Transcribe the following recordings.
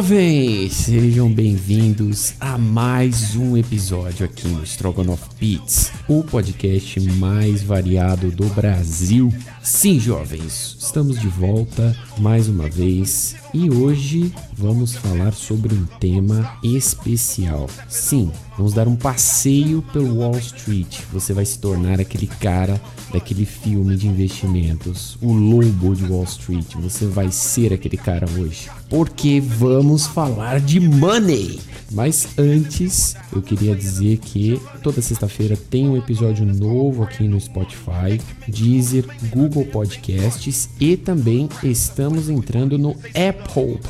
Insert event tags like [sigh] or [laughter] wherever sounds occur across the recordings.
jovens, sejam bem-vindos a mais um episódio aqui no Stroganoff Beats, o podcast mais variado do Brasil. Sim, jovens, estamos de volta mais uma vez e hoje vamos falar sobre um tema especial. Sim, vamos dar um passeio pelo Wall Street. Você vai se tornar aquele cara daquele filme de investimentos, o Lobo de Wall Street. Você vai ser aquele cara hoje. Porque vamos falar de money. Mas antes, eu queria dizer que toda sexta-feira tem um episódio novo aqui no Spotify, Deezer, Google Podcasts e também estamos entrando no Apple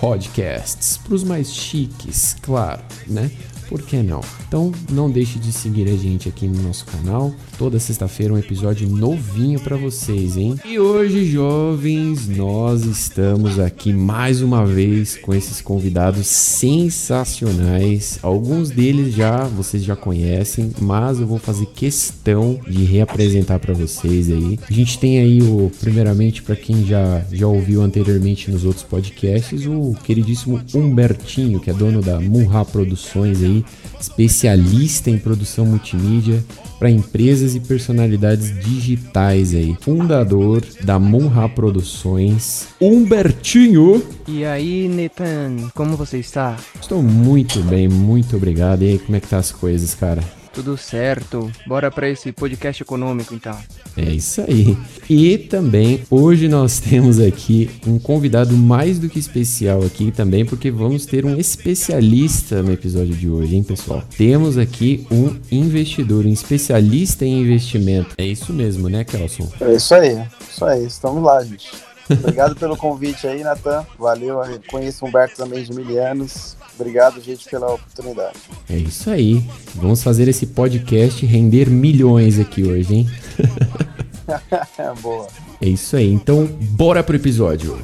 Podcasts, para os mais chiques, claro, né? Por que não? Então não deixe de seguir a gente aqui no nosso canal. Toda sexta-feira um episódio novinho para vocês, hein? E hoje, jovens, nós estamos aqui mais uma vez com esses convidados sensacionais. Alguns deles já vocês já conhecem, mas eu vou fazer questão de reapresentar para vocês aí. A gente tem aí o primeiramente para quem já já ouviu anteriormente nos outros podcasts, o queridíssimo Humbertinho, que é dono da Munha Produções aí especialista em produção multimídia para empresas e personalidades digitais aí. Fundador da Monra Produções, Humbertinho. E aí, Nathan, como você está? Estou muito bem, muito obrigado. E aí, como é que tá as coisas, cara? Tudo certo. Bora para esse podcast econômico então. É isso aí. E também hoje nós temos aqui um convidado mais do que especial aqui também, porque vamos ter um especialista no episódio de hoje, hein, pessoal? Temos aqui um investidor, um especialista em investimento. É isso mesmo, né, Kelson? É isso aí, isso aí, estamos lá, gente. [laughs] Obrigado pelo convite aí, Natan. Valeu, eu conheço o Humberto também de mil anos. Obrigado, gente, pela oportunidade. É isso aí. Vamos fazer esse podcast render milhões aqui hoje, hein? [laughs] [laughs] Boa. É isso aí. Então, bora pro episódio.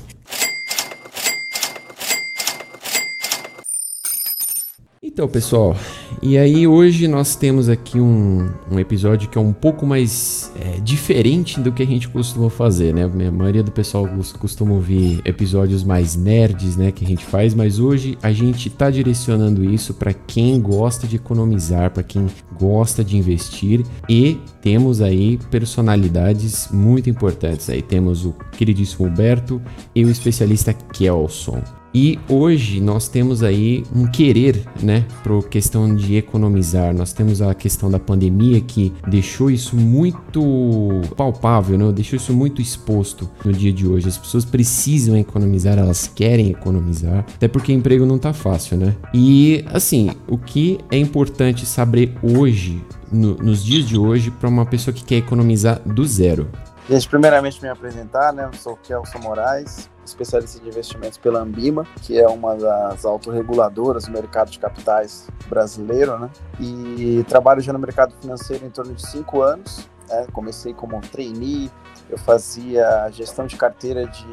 Então, pessoal, e aí hoje nós temos aqui um, um episódio que é um pouco mais é, diferente do que a gente costuma fazer, né? A maioria do pessoal costuma ouvir episódios mais nerds, né, que a gente faz, mas hoje a gente tá direcionando isso para quem gosta de economizar, para quem gosta de investir e temos aí personalidades muito importantes. Aí temos o queridíssimo Humberto e o especialista Kelson. E hoje nós temos aí um querer, né, para questão de economizar. Nós temos a questão da pandemia que deixou isso muito palpável, né? Deixou isso muito exposto no dia de hoje. As pessoas precisam economizar, elas querem economizar, até porque emprego não tá fácil, né? E assim, o que é importante saber hoje, no, nos dias de hoje, para uma pessoa que quer economizar do zero? Gente, primeiramente me apresentar, né? Eu sou Kelson Moraes, especialista de investimentos pela Ambima, que é uma das autorreguladoras do mercado de capitais brasileiro, né? E trabalho já no mercado financeiro em torno de cinco anos. Né? Comecei como trainee, eu fazia gestão de carteira de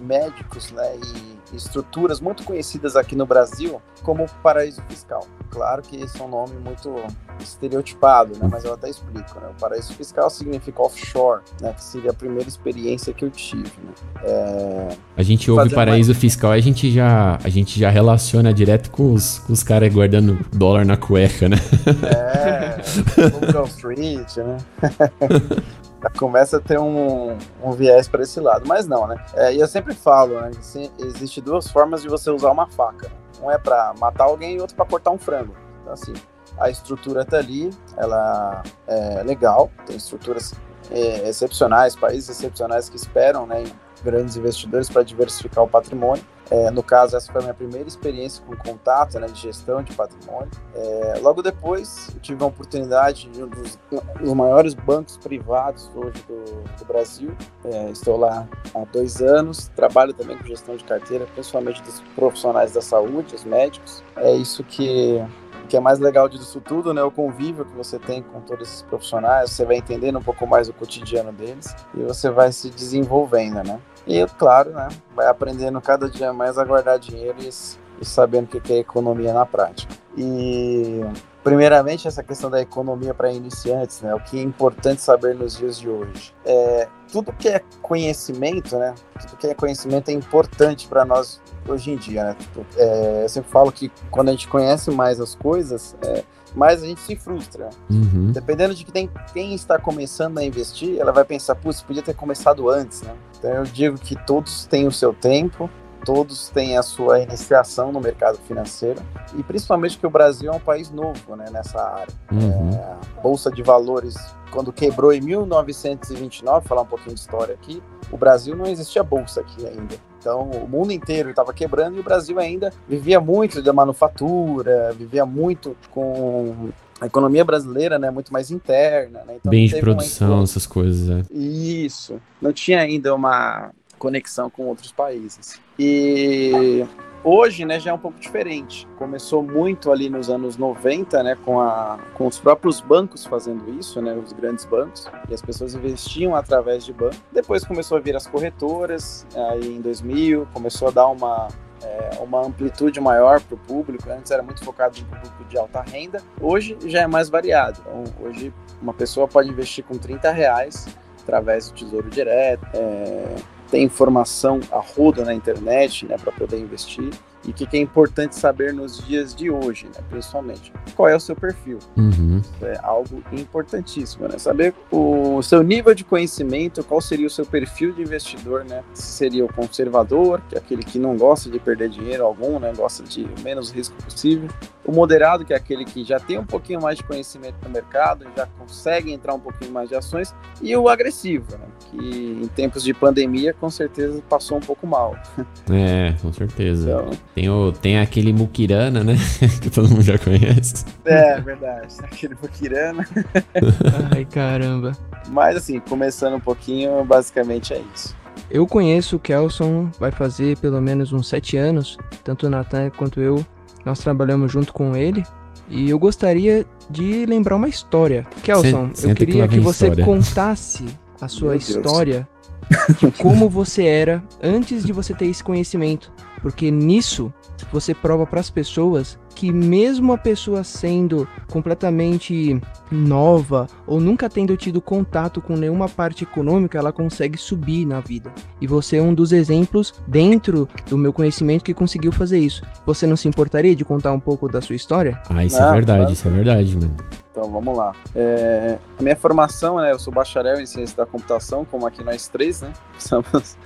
médicos, né? E estruturas muito conhecidas aqui no Brasil como paraíso fiscal. Claro que esse é um nome muito estereotipado, né? Mas eu até explico, né? O paraíso fiscal significa offshore, né? Que seria a primeira experiência que eu tive, né? É... A gente ouve paraíso mais... fiscal, a gente já a gente já relaciona direto com os, com os caras guardando dólar na cueca, né? É, Wall Street, né? [laughs] começa a ter um, um viés para esse lado, mas não, né? É, e eu sempre falo, né? Assim, existe duas formas de você usar uma faca. Né? Um é para matar alguém e outro para cortar um frango. Então, assim, a estrutura tá ali, ela é legal, tem estruturas é, excepcionais, países excepcionais que esperam, né? Grandes investidores para diversificar o patrimônio. É, no caso, essa foi a minha primeira experiência com contato, né, de gestão de patrimônio. É, logo depois, tive a oportunidade de um dos, dos maiores bancos privados hoje do, do Brasil. É, estou lá há dois anos, trabalho também com gestão de carteira, principalmente dos profissionais da saúde, os médicos. É isso que que é mais legal disso tudo, né? O convívio que você tem com todos esses profissionais, você vai entendendo um pouco mais o cotidiano deles e você vai se desenvolvendo, né? E, claro, né, vai aprendendo cada dia mais a guardar dinheiro e e sabendo o que é economia na prática. E primeiramente essa questão da economia para iniciantes, né? O que é importante saber nos dias de hoje. É, tudo que é conhecimento, né? Tudo que é conhecimento é importante para nós hoje em dia, né? Tipo, é, eu sempre falo que quando a gente conhece mais as coisas, é, mais a gente se frustra. Uhum. Dependendo de quem, quem está começando a investir, ela vai pensar, putz, podia ter começado antes, né? Então eu digo que todos têm o seu tempo, todos têm a sua iniciação no mercado financeiro e principalmente que o Brasil é um país novo, né, nessa área. Uhum. É, a Bolsa de Valores, quando quebrou em 1929, falar um pouquinho de história aqui, o Brasil não existia bolsa aqui ainda. Então, o mundo inteiro estava quebrando e o Brasil ainda vivia muito da manufatura, vivia muito com a economia brasileira, né, muito mais interna, né? Então, Bens de produção, essas coisas, é. isso. Não tinha ainda uma conexão com outros países. E hoje, né, já é um pouco diferente. Começou muito ali nos anos 90, né, com, a, com os próprios bancos fazendo isso, né, os grandes bancos, e as pessoas investiam através de banco. Depois começou a vir as corretoras, aí em 2000, começou a dar uma é, uma amplitude maior para o público. Antes era muito focado no público de alta renda. Hoje já é mais variado. Então, hoje uma pessoa pode investir com 30 reais através do Tesouro Direto. é, tem informação a roda na internet né, para poder investir. E o que, que é importante saber nos dias de hoje, né, principalmente? Qual é o seu perfil? Uhum. é algo importantíssimo, né? Saber o seu nível de conhecimento, qual seria o seu perfil de investidor, né? Se seria o conservador, que é aquele que não gosta de perder dinheiro algum, né? Gosta de menos risco possível. O moderado, que é aquele que já tem um pouquinho mais de conhecimento no mercado, já consegue entrar um pouquinho mais de ações. E o agressivo, né? Que em tempos de pandemia, com certeza, passou um pouco mal. É, com certeza. Então, Tem, o, tem aquele Mukirana, né? [laughs] que todo mundo já conhece. é verdade. Aquele Bukirana. [laughs] Ai, caramba. Mas assim, começando um pouquinho, basicamente é isso. Eu conheço o Kelson, vai fazer pelo menos uns sete anos. Tanto o Nathan quanto eu, nós trabalhamos junto com ele. E eu gostaria de lembrar uma história. Kelson, eu que queria que vem você história. contasse a sua Meu Deus. história de [laughs] como você era antes de você ter esse conhecimento. Porque nisso você prova para as pessoas que mesmo a pessoa sendo completamente nova ou nunca tendo tido contato com nenhuma parte econômica, ela consegue subir na vida. E você é um dos exemplos dentro do meu conhecimento que conseguiu fazer isso. Você não se importaria de contar um pouco da sua história? Ah, isso Não, é verdade, claro. isso é verdade, mano. Então vamos lá. É, a minha formação, né? Eu sou bacharel em ciência da computação, como aqui nós três, né? [laughs] Somos,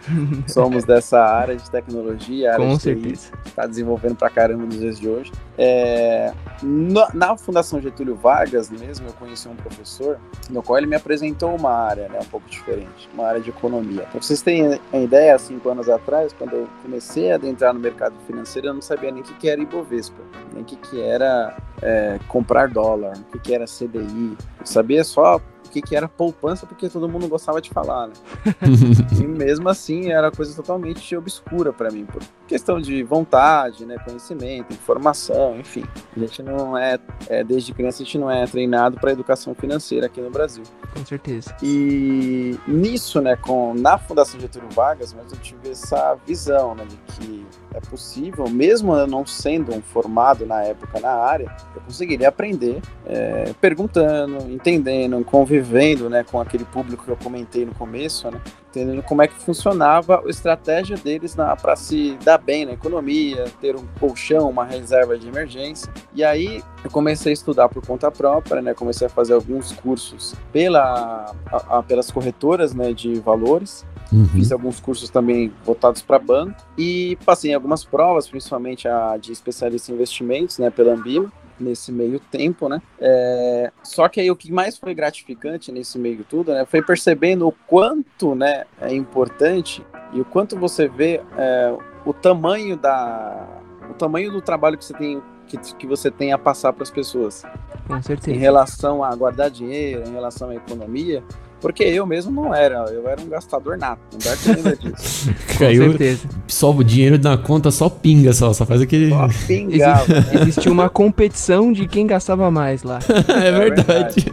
somos dessa área de tecnologia, área Com de TI, certeza. está desenvolvendo pra caramba nos dias de hoje. É, na, na Fundação Getúlio Vargas mesmo, eu conheci um professor, no qual ele me apresentou uma área, né? Um pouco diferente, uma área de economia. Pra vocês terem a ideia, há cinco anos atrás, quando eu comecei a adentrar no mercado financeiro, eu não sabia nem o que, que era Ibovespa, nem o que, que era é, comprar dólar, o que, que era CDI. Eu sabia só que, que era poupança, porque todo mundo gostava de falar, né? [laughs] E mesmo assim era coisa totalmente obscura para mim, por questão de vontade, né, conhecimento, informação, enfim. A gente não é, é desde criança a gente não é treinado para educação financeira aqui no Brasil. Com certeza. E nisso, né, com na Fundação Getúlio Vargas, mas eu tive essa visão, né, de que é possível, mesmo eu não sendo um formado na época na área, eu conseguiria aprender é, perguntando, entendendo, convivendo, né, com aquele público que eu comentei no começo, né, entendendo como é que funcionava a estratégia deles para se dar bem na economia, ter um colchão, uma reserva de emergência. E aí eu comecei a estudar por conta própria, né? Comecei a fazer alguns cursos pela, a- a- pelas corretoras né, de valores. Uhum. Fiz alguns cursos também voltados para banco e passei em algumas provas, principalmente a de especialista em investimentos, né, pela Ambima, nesse meio tempo, né? É, só que aí o que mais foi gratificante nesse meio tudo, né, foi percebendo o quanto, né, é importante e o quanto você vê é, o tamanho da o tamanho do trabalho que você tem que, que você tem a passar para as pessoas Com em certeza. relação a guardar dinheiro, em relação à economia, porque eu mesmo não era, eu era um gastador nato, Humberto lembra disso. [laughs] Com Caiu, certeza. só o dinheiro na conta só pinga, só, só faz aquele. Só [laughs] pingava, né? Existia uma competição de quem gastava mais lá. [laughs] é verdade.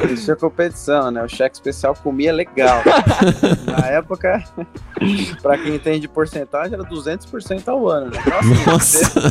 Existia competição, né? O cheque especial comia legal. Na época, pra quem entende porcentagem, era 200% ao ano, né? Nossa.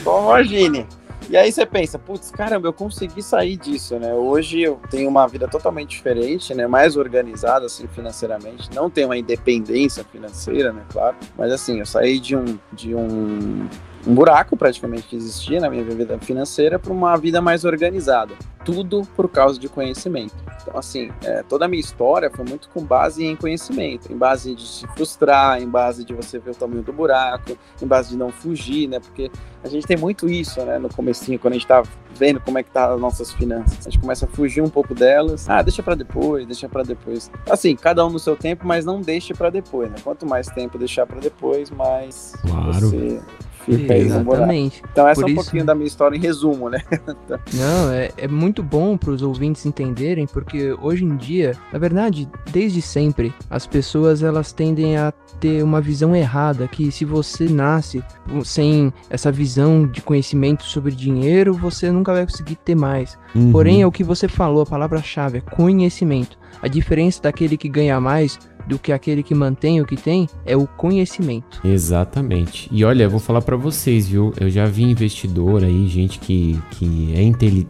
Então, imagine. E aí você pensa, putz, caramba, eu consegui sair disso, né? Hoje eu tenho uma vida totalmente diferente, né? Mais organizada, assim, financeiramente. Não tenho uma independência financeira, né? Claro. Mas assim, eu saí de um, de um, um buraco praticamente que existia na minha vida financeira para uma vida mais organizada. Tudo por causa de conhecimento. Então, assim, é, toda a minha história foi muito com base em conhecimento, em base de se frustrar, em base de você ver o tamanho do buraco, em base de não fugir, né? Porque a gente tem muito isso, né? No comecinho, quando a gente tá vendo como é que tá as nossas finanças. A gente começa a fugir um pouco delas. Ah, deixa para depois, deixa para depois. Assim, cada um no seu tempo, mas não deixe para depois, né? Quanto mais tempo deixar para depois, mais Claro. você buraco. Exatamente. Então essa Por é um isso- pouquinho da minha história em resumo, né? [laughs] Não, é, é muito bom para os ouvintes entenderem, porque hoje em dia, na verdade, desde sempre, as pessoas elas tendem a ter uma visão errada que se você nasce sem essa visão de conhecimento sobre dinheiro, você nunca vai conseguir ter mais. Uhum. Porém, é o que você falou, a palavra-chave é conhecimento. A diferença daquele que ganha mais do que aquele que mantém o que tem é o conhecimento. Exatamente. E olha, eu vou falar pra vocês, viu? Eu já vi investidor aí, gente que, que é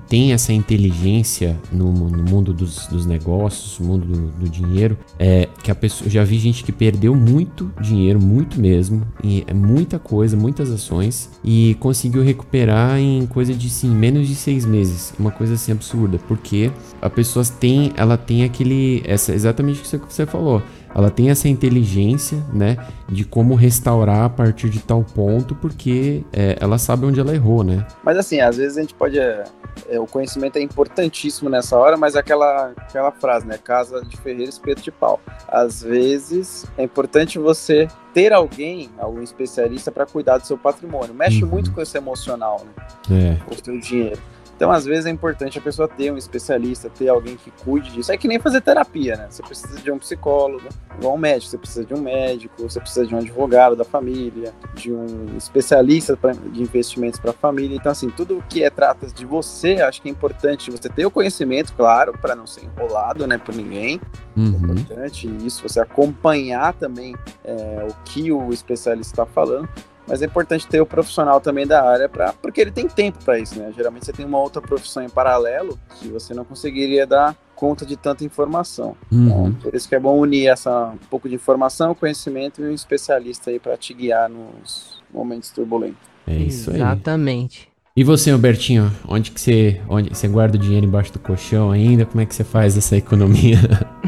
tem essa inteligência no, no mundo dos, dos negócios, no mundo do, do dinheiro, é que a pessoa, eu já vi gente que perdeu muito dinheiro, muito mesmo, e é muita coisa, muitas ações, e conseguiu recuperar em coisa de sim, menos de seis meses, uma coisa assim absurda, porque a pessoa tem, ela tem aquele, essa exatamente o que você falou. Ela tem essa inteligência, né, de como restaurar a partir de tal ponto, porque é, ela sabe onde ela errou, né? Mas assim, às vezes a gente pode. é, é, o conhecimento é importantíssimo nessa hora, mas é aquela, aquela frase, né? Casa de ferreiro, espeto de pau. Às vezes é importante você ter alguém, algum especialista, para cuidar do seu patrimônio. Mexe Uhum. muito com esse emocional, né? É, o seu dinheiro. Então, às vezes, é importante a pessoa ter um especialista, ter alguém que cuide disso. É que nem fazer terapia, né? Você precisa de um psicólogo, igual um médico, você precisa de um médico, você precisa de um advogado da família, de um especialista pra, de investimentos para a família. Então, assim, tudo que é trata de você, acho que é importante você ter o conhecimento, claro, para não ser enrolado, né, por ninguém. É uhum, importante isso, você acompanhar também é, o que o especialista está falando. Mas é importante ter o profissional também da área, pra, porque ele tem tempo para isso, né? Geralmente você tem uma outra profissão em paralelo que você não conseguiria dar conta de tanta informação. Então, uhum. por isso que é bom unir essa um pouco de informação, conhecimento e um especialista aí para te guiar nos momentos turbulentos. É isso aí. Exatamente. E você, Albertinho, onde que você, onde você guarda o dinheiro embaixo do colchão ainda? Como é que você faz essa economia?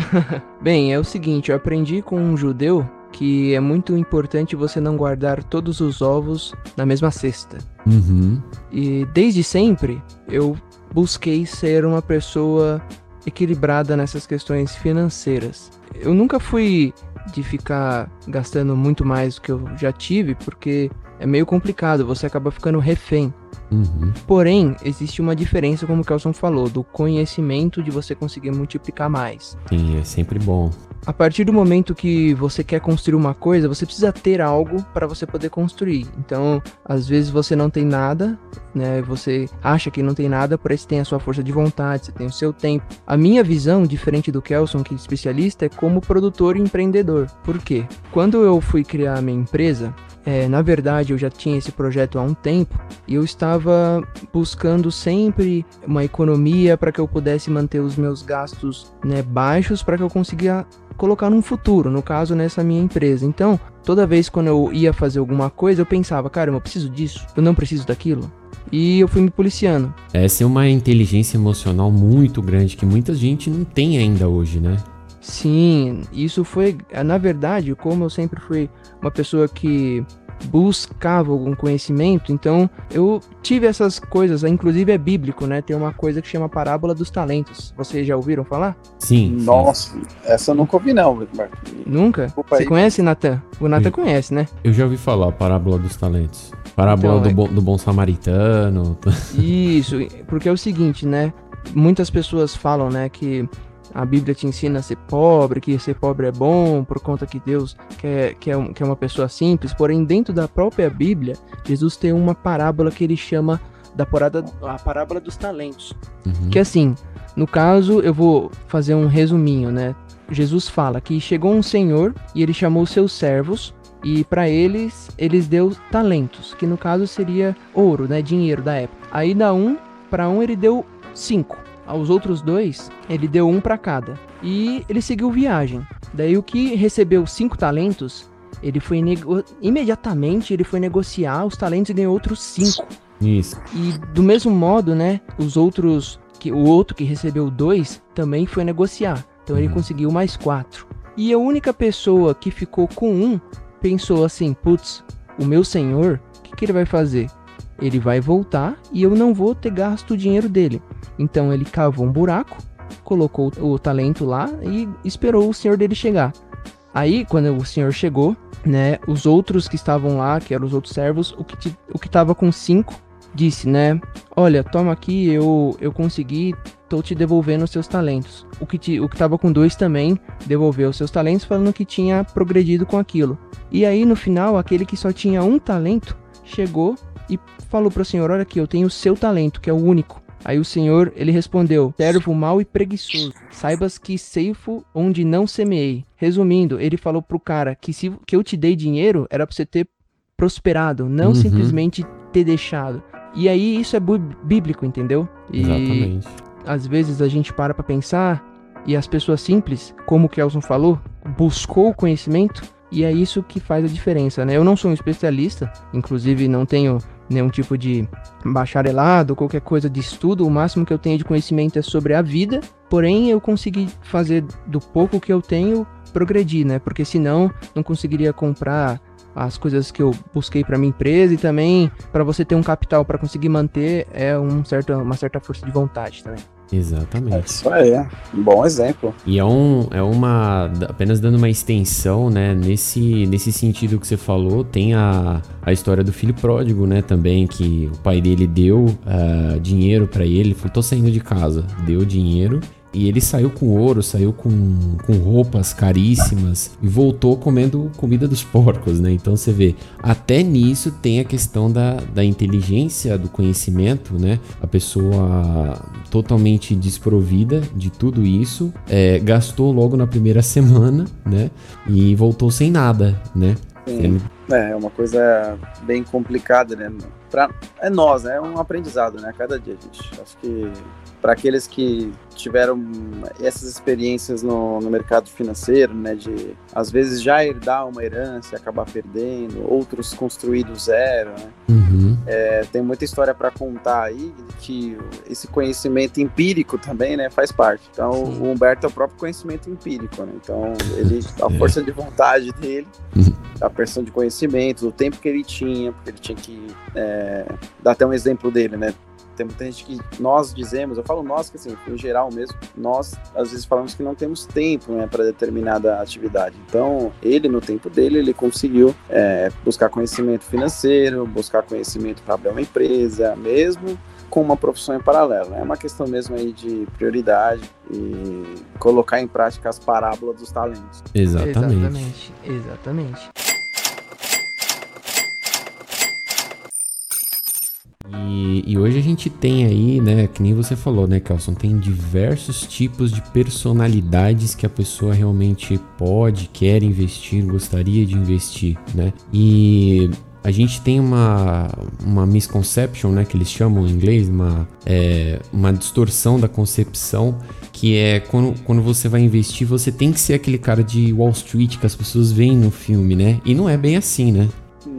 [laughs] Bem, é o seguinte, eu aprendi com um judeu que é muito importante você não guardar todos os ovos na mesma cesta. uhum, E desde sempre eu busquei ser uma pessoa equilibrada nessas questões financeiras. Eu nunca fui de ficar gastando muito mais do que eu já tive, porque é meio complicado, você acaba ficando refém. uhum. Porém, existe uma diferença, como o Kelson falou, do conhecimento de você conseguir multiplicar mais. Sim, é sempre bom. A partir do momento que você quer construir uma coisa, você precisa ter algo para você poder construir. Então, às vezes você não tem nada, né? Você acha que não tem nada, porém você tem a sua força de vontade, você tem o seu tempo. A minha visão, diferente do Kelson, que é especialista, é como produtor e empreendedor. Por quê? Quando eu fui criar a minha empresa, é, na verdade, eu já tinha esse projeto há um tempo e eu estava buscando sempre uma economia para que eu pudesse manter os meus gastos né, baixos para que eu conseguia colocar num futuro, no caso nessa minha empresa. Então, toda vez quando eu ia fazer alguma coisa, eu pensava, cara, eu preciso disso, eu não preciso daquilo. E eu fui me policiando. Essa é uma inteligência emocional muito grande que muita gente não tem ainda hoje, né? Sim, isso foi, na verdade, como eu sempre fui uma pessoa que buscava algum conhecimento, então eu tive essas coisas, inclusive é bíblico, né? Tem uma coisa que chama parábola dos talentos. Vocês já ouviram falar? Sim. sim. Nossa, essa eu nunca ouvi não, Marco. Nunca? Desculpa Você aí. conhece, Natan? O Natan conhece, né? Eu já ouvi falar a parábola dos talentos. Parábola Então, do, é- bom, do bom samaritano. Isso, porque é o seguinte, né? Muitas pessoas falam, né, que a Bíblia te ensina a ser pobre, que ser pobre é bom, por conta que Deus quer, quer, quer uma pessoa simples. Porém, dentro da própria Bíblia, Jesus tem uma parábola que ele chama da parada, a parábola dos talentos. Uhum. Que assim, no caso, eu vou fazer um resuminho, né? Jesus fala que chegou um senhor e ele chamou seus servos e para eles eles deu talentos, que no caso seria ouro, né, dinheiro da época. Aí da um para um ele deu cinco. Aos outros dois ele deu um para cada. E ele seguiu viagem. Daí o que recebeu cinco talentos, ele foi nego... imediatamente ele foi negociar os talentos e ganhou outros cinco. Isso. E do mesmo modo, né, os outros, que o outro que recebeu dois também foi negociar. Então ele Uhum. conseguiu mais quatro. E a única pessoa que ficou com um pensou assim: putz, o meu senhor, o que, que ele vai fazer? Ele vai voltar e eu não vou ter gasto o dinheiro dele. Então ele cavou um buraco, colocou o talento lá e esperou o senhor dele chegar. Aí, quando o senhor chegou, né, os outros que estavam lá, que eram os outros servos, o que, ti- o que tava com cinco, disse, né, olha, toma aqui, eu, eu consegui, tô te devolvendo os seus talentos. O que, ti, o que tava com dois também devolveu os seus talentos, falando que tinha progredido com aquilo. E aí, no final, aquele que só tinha um talento, chegou e falou pro senhor, olha aqui, eu tenho o seu talento, que é o único. Aí o senhor, ele respondeu, servo mau e preguiçoso, saibas que ceifo onde não semeei. Resumindo, ele falou pro cara que se que eu te dei dinheiro, era pra você ter prosperado, não Uhum. simplesmente ter deixado. E aí isso é bíblico, entendeu? E Exatamente. às vezes a gente para pra pensar e as pessoas simples, como o Kelson falou, buscou o conhecimento e é isso que faz a diferença, né? Eu não sou um especialista, inclusive não tenho nenhum tipo de bacharelado, qualquer coisa de estudo, o máximo que eu tenho de conhecimento é sobre a vida, porém eu consegui fazer do pouco que eu tenho progredir, né? Porque senão não conseguiria comprar as coisas que eu busquei para minha empresa e também para você ter um capital para conseguir manter é um certo, uma certa força de vontade também. É Exatamente. isso aí. Um bom exemplo. E é, um, é uma. Apenas dando uma extensão, né? Nesse, nesse sentido que você falou, tem a, a história do filho pródigo, né? Também, que o pai dele deu ah, dinheiro ele. Ele falou: tô saindo de casa. Deu dinheiro. E ele saiu com ouro, saiu com, com roupas caríssimas e voltou comendo comida dos porcos, né? Então você vê, até nisso tem a questão da, da inteligência, do conhecimento, né? A pessoa totalmente desprovida de tudo isso, é, gastou logo na primeira semana, né? E voltou sem nada, né? Sim. É, é uma coisa bem complicada, né? Pra, é nós, né? É um aprendizado, né? Cada dia, gente. Acho que para aqueles que tiveram essas experiências no, no mercado financeiro, né? De às vezes já herdar uma herança e acabar perdendo, outros construir do zero, né? Uhum. É, tem muita história para contar aí que esse conhecimento empírico também, né, faz parte. Então, Sim. o Humberto é o próprio conhecimento empírico, né? Então, ele, a É. força de vontade dele, Uhum. a pressão de conhecimento, o tempo que ele tinha, porque ele tinha que é, dar até um exemplo dele, né? Tem muita gente que nós dizemos, eu falo nós, que assim, em geral mesmo, nós às vezes falamos que não temos tempo né, para determinada atividade. Então, ele, no tempo dele, ele conseguiu é, buscar conhecimento financeiro, buscar conhecimento para abrir uma empresa, mesmo com uma profissão em paralelo. né? É uma questão mesmo aí de prioridade e colocar em prática as parábolas dos talentos. Exatamente. Exatamente. Exatamente. E, e hoje a gente tem aí, né, que nem você falou, né, Kelson, tem diversos tipos de personalidades que a pessoa realmente pode, quer investir, gostaria de investir, né? E a gente tem uma, uma misconception, né, que eles chamam em inglês, uma, é, uma distorção da concepção, que é quando, quando você vai investir, você tem que ser aquele cara de Wall Street que as pessoas veem no filme, né? E não é bem assim, né?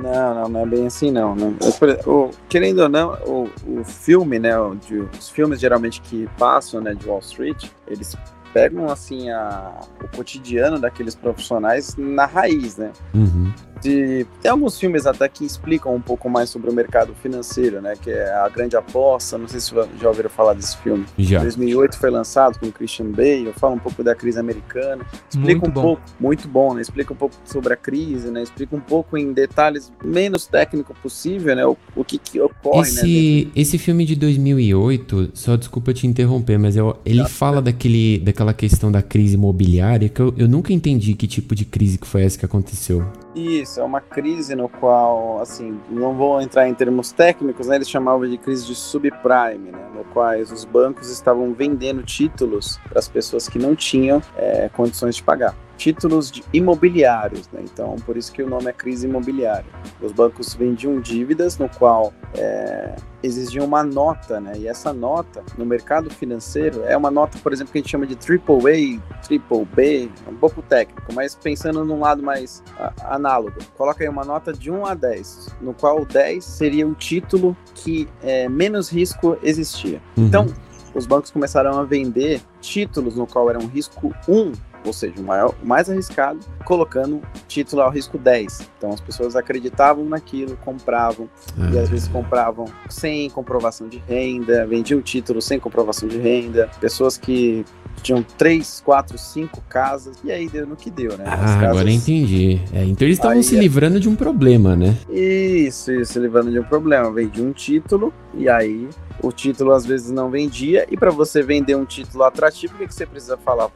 Não, não, não é bem assim não. né? Por exemplo, o- querendo ou não, o, o filme, né, de- os filmes geralmente que passam, né, de Wall Street, eles pegam assim a, o cotidiano daqueles profissionais na raiz, né? Uhum. De, tem alguns filmes até que explicam um pouco mais sobre o mercado financeiro, né? Que é A Grande Aposta, não sei se já ouviram falar desse filme. Já. 2008 foi lançado com o Christian Bale, fala um pouco da crise americana, explica Muito um bom. pouco, muito bom, né? Explica um pouco sobre a crise, né? Explica um pouco em detalhes menos técnico possível, né? O, o que, que ocorre, né? Esse, esse filme de 2008, só desculpa te interromper, mas eu- ele fala daquele, daquela questão da crise imobiliária que eu, eu nunca entendi que tipo de crise que foi essa que aconteceu. Isso, é uma crise no qual, assim, não vou entrar em termos técnicos, né? Eles chamavam de crise de subprime, né? No quais os bancos estavam vendendo títulos para as pessoas que não tinham é, condições de pagar. Títulos de imobiliários, né? Então, por isso que o nome é crise imobiliária. Os bancos vendiam dívidas no qual é, exigiam uma nota, né? E essa nota no mercado financeiro é uma nota, por exemplo, que a gente chama de AAA, Triple B, um pouco técnico, mas pensando num lado mais a, análogo. Coloca aí uma nota de 1 a 10, no qual o 10 seria o título que é, menos risco existia. Uhum. Então, os bancos começaram a vender títulos no qual era um risco 1, ou seja, o, maior, o mais arriscado, colocando título ao risco 10. Então as pessoas acreditavam naquilo, compravam, e às vezes compravam sem comprovação de renda, vendiam título sem comprovação de renda, pessoas que tinham 3, 4, 5 casas, e aí deu no que deu, né? Ah, agora casas- eu entendi. É, então eles estavam se é- livrando de um problema, né? Isso, isso, se livrando de um problema. Vendia um título e aí o título às vezes não vendia. E para você vender um título atrativo, o que, que você precisa falar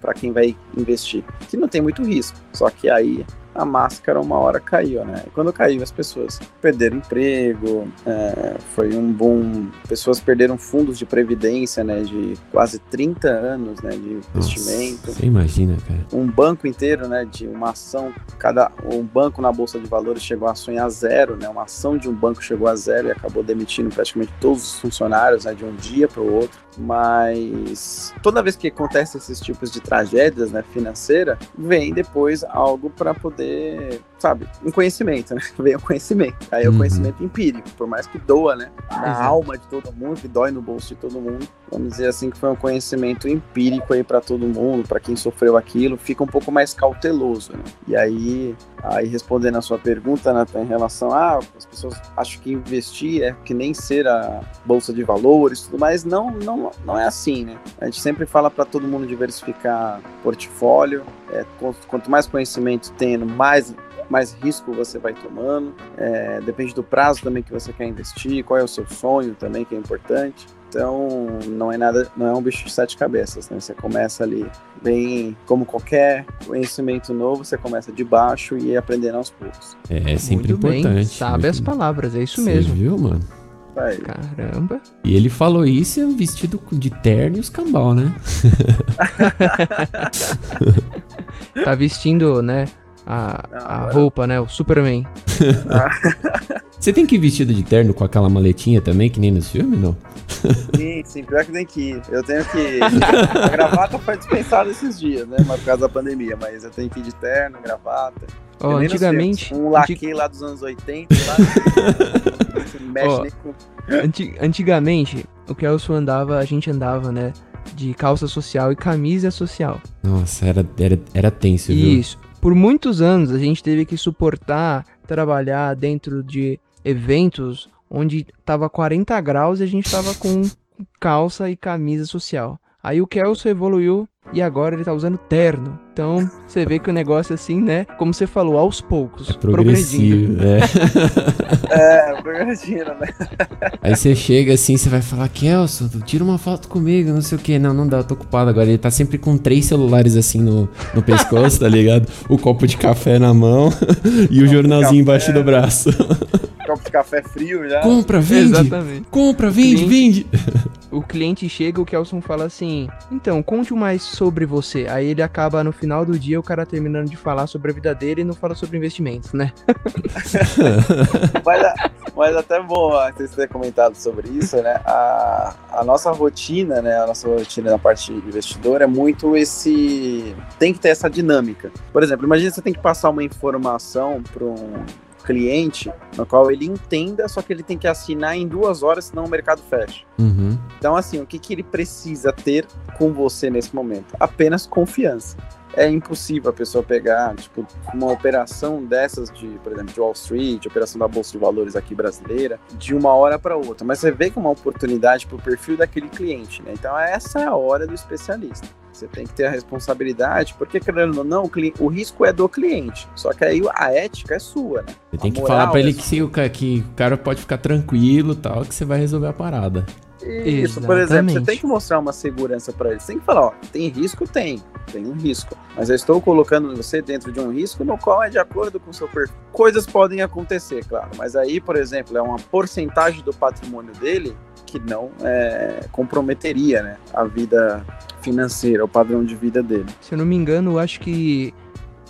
para quem vai investir? Que não tem muito risco. Só que aí a máscara uma hora caiu, né? E quando caiu, as pessoas perderam emprego, é, foi um boom. Pessoas perderam fundos de previdência, né? De quase 30 anos, né? De investimento Nossa, você imagina, cara. um banco inteiro, né, de uma ação, cada um banco na bolsa de valores chegou a sonhar zero, né, uma ação de um banco chegou a zero e acabou demitindo praticamente todos os funcionários, né, de um dia para o outro. Mas toda vez que acontece esses tipos de tragédias, né, financeira, vem depois algo para poder, sabe, um conhecimento, né? [laughs] Vem o conhecimento. Aí é o Uhum. conhecimento empírico, por mais que doa, né, na alma de todo mundo, que dói no bolso de todo mundo. Vamos dizer assim que foi um conhecimento empírico aí para todo mundo, para quem sofreu aquilo, fica um pouco mais cauteloso, né? E aí, aí respondendo a sua pergunta, Nathan, em relação a ah, as pessoas acham que investir é que nem ser a bolsa de valores, tudo mais, não, não, não é assim, né? A gente sempre fala para todo mundo diversificar portfólio, é, quanto, quanto mais conhecimento tendo, mais mais risco você vai tomando, é, depende do prazo também que você quer investir, qual é o seu sonho também, que é importante. Então, não é nada, não é um bicho de sete cabeças, né? Você começa ali bem, como qualquer conhecimento novo, você começa de baixo e ir aprendendo aos poucos. É, é sempre Muito bem, importante. sabe muito- as palavras, é isso Você mesmo. viu, mano? Aí. Caramba. E ele falou isso vestido de terno e os cambal, né? [laughs] Tá vestindo, né, a, a Agora- roupa, né, o Superman. Você tem que ir vestido de terno com aquela maletinha também, que nem nos filmes, não? Sim, sim, pior que tem que ir. Eu tenho que ir. A gravata foi dispensada esses dias, né? Mas por causa da pandemia, mas eu tenho que ir de terno, gravata. Nos antigamente, filmes. Um laque lá dos anos 80, lá. Não se mexe Ó. nem com. anti- antigamente, o Kelso andava, a gente andava, né, de calça social e camisa social. Nossa, era, era, era tenso, viu? Isso. Por muitos anos a gente teve que suportar trabalhar dentro de eventos onde tava 40 graus e a gente tava com calça e camisa social. Aí o Kelso evoluiu e agora ele tá usando terno. Então você vê que o negócio assim, né? Como você falou, aos poucos. É progressivo, é. [laughs] É, progredindo, né? [laughs] Aí você chega assim, você vai falar, Kelson, tira uma foto comigo, não sei o que. Não, não dá, eu tô ocupado agora. Ele tá sempre com três celulares assim no, no pescoço, tá ligado? O copo de café na mão [laughs] e o jornalzinho embaixo do braço. Copo de café frio já. Compra, vende! Exatamente. Compra, vende, Cliente. vende! [laughs] O cliente chega, o Kelson fala assim: Então, conte mais sobre você. Aí ele acaba no final do dia, o cara terminando de falar sobre a vida dele e não fala sobre investimentos, né? [laughs] Mas, mas até bom ah, vocês terem comentado sobre isso, né? A, a nossa rotina, né? A nossa rotina na parte de investidor é muito esse. Tem que ter essa dinâmica. Por exemplo, imagina você tem que passar uma informação para um cliente no qual ele entenda, só que ele tem que assinar em duas horas, senão o mercado fecha. Uhum. Então, assim, o que, que ele precisa ter com você nesse momento? Apenas confiança. É impossível a pessoa pegar, tipo, uma operação dessas de, por exemplo, de Wall Street, operação da Bolsa de Valores aqui brasileira, de uma hora para outra. Mas você vê que é uma oportunidade para o perfil daquele cliente, né? Então, essa é a hora do especialista. Você tem que ter a responsabilidade, porque, querendo ou não, o, cli- o risco é do cliente. Só que aí a ética é sua, né? Você tem que falar pra ele é que, se o que o cara pode ficar tranquilo tal, que você vai resolver a parada. Isso, por exemplo, você Exatamente. tem que mostrar uma segurança para eles. Tem que falar, ó, tem risco? Tem. Tem um risco. Mas eu estou colocando você dentro de um risco no qual é de acordo com o seu perfil. Coisas podem acontecer, claro. Mas aí, por exemplo, é uma porcentagem do patrimônio dele que não é, comprometeria né, a vida financeira, o padrão de vida dele. Se eu não me engano, eu acho que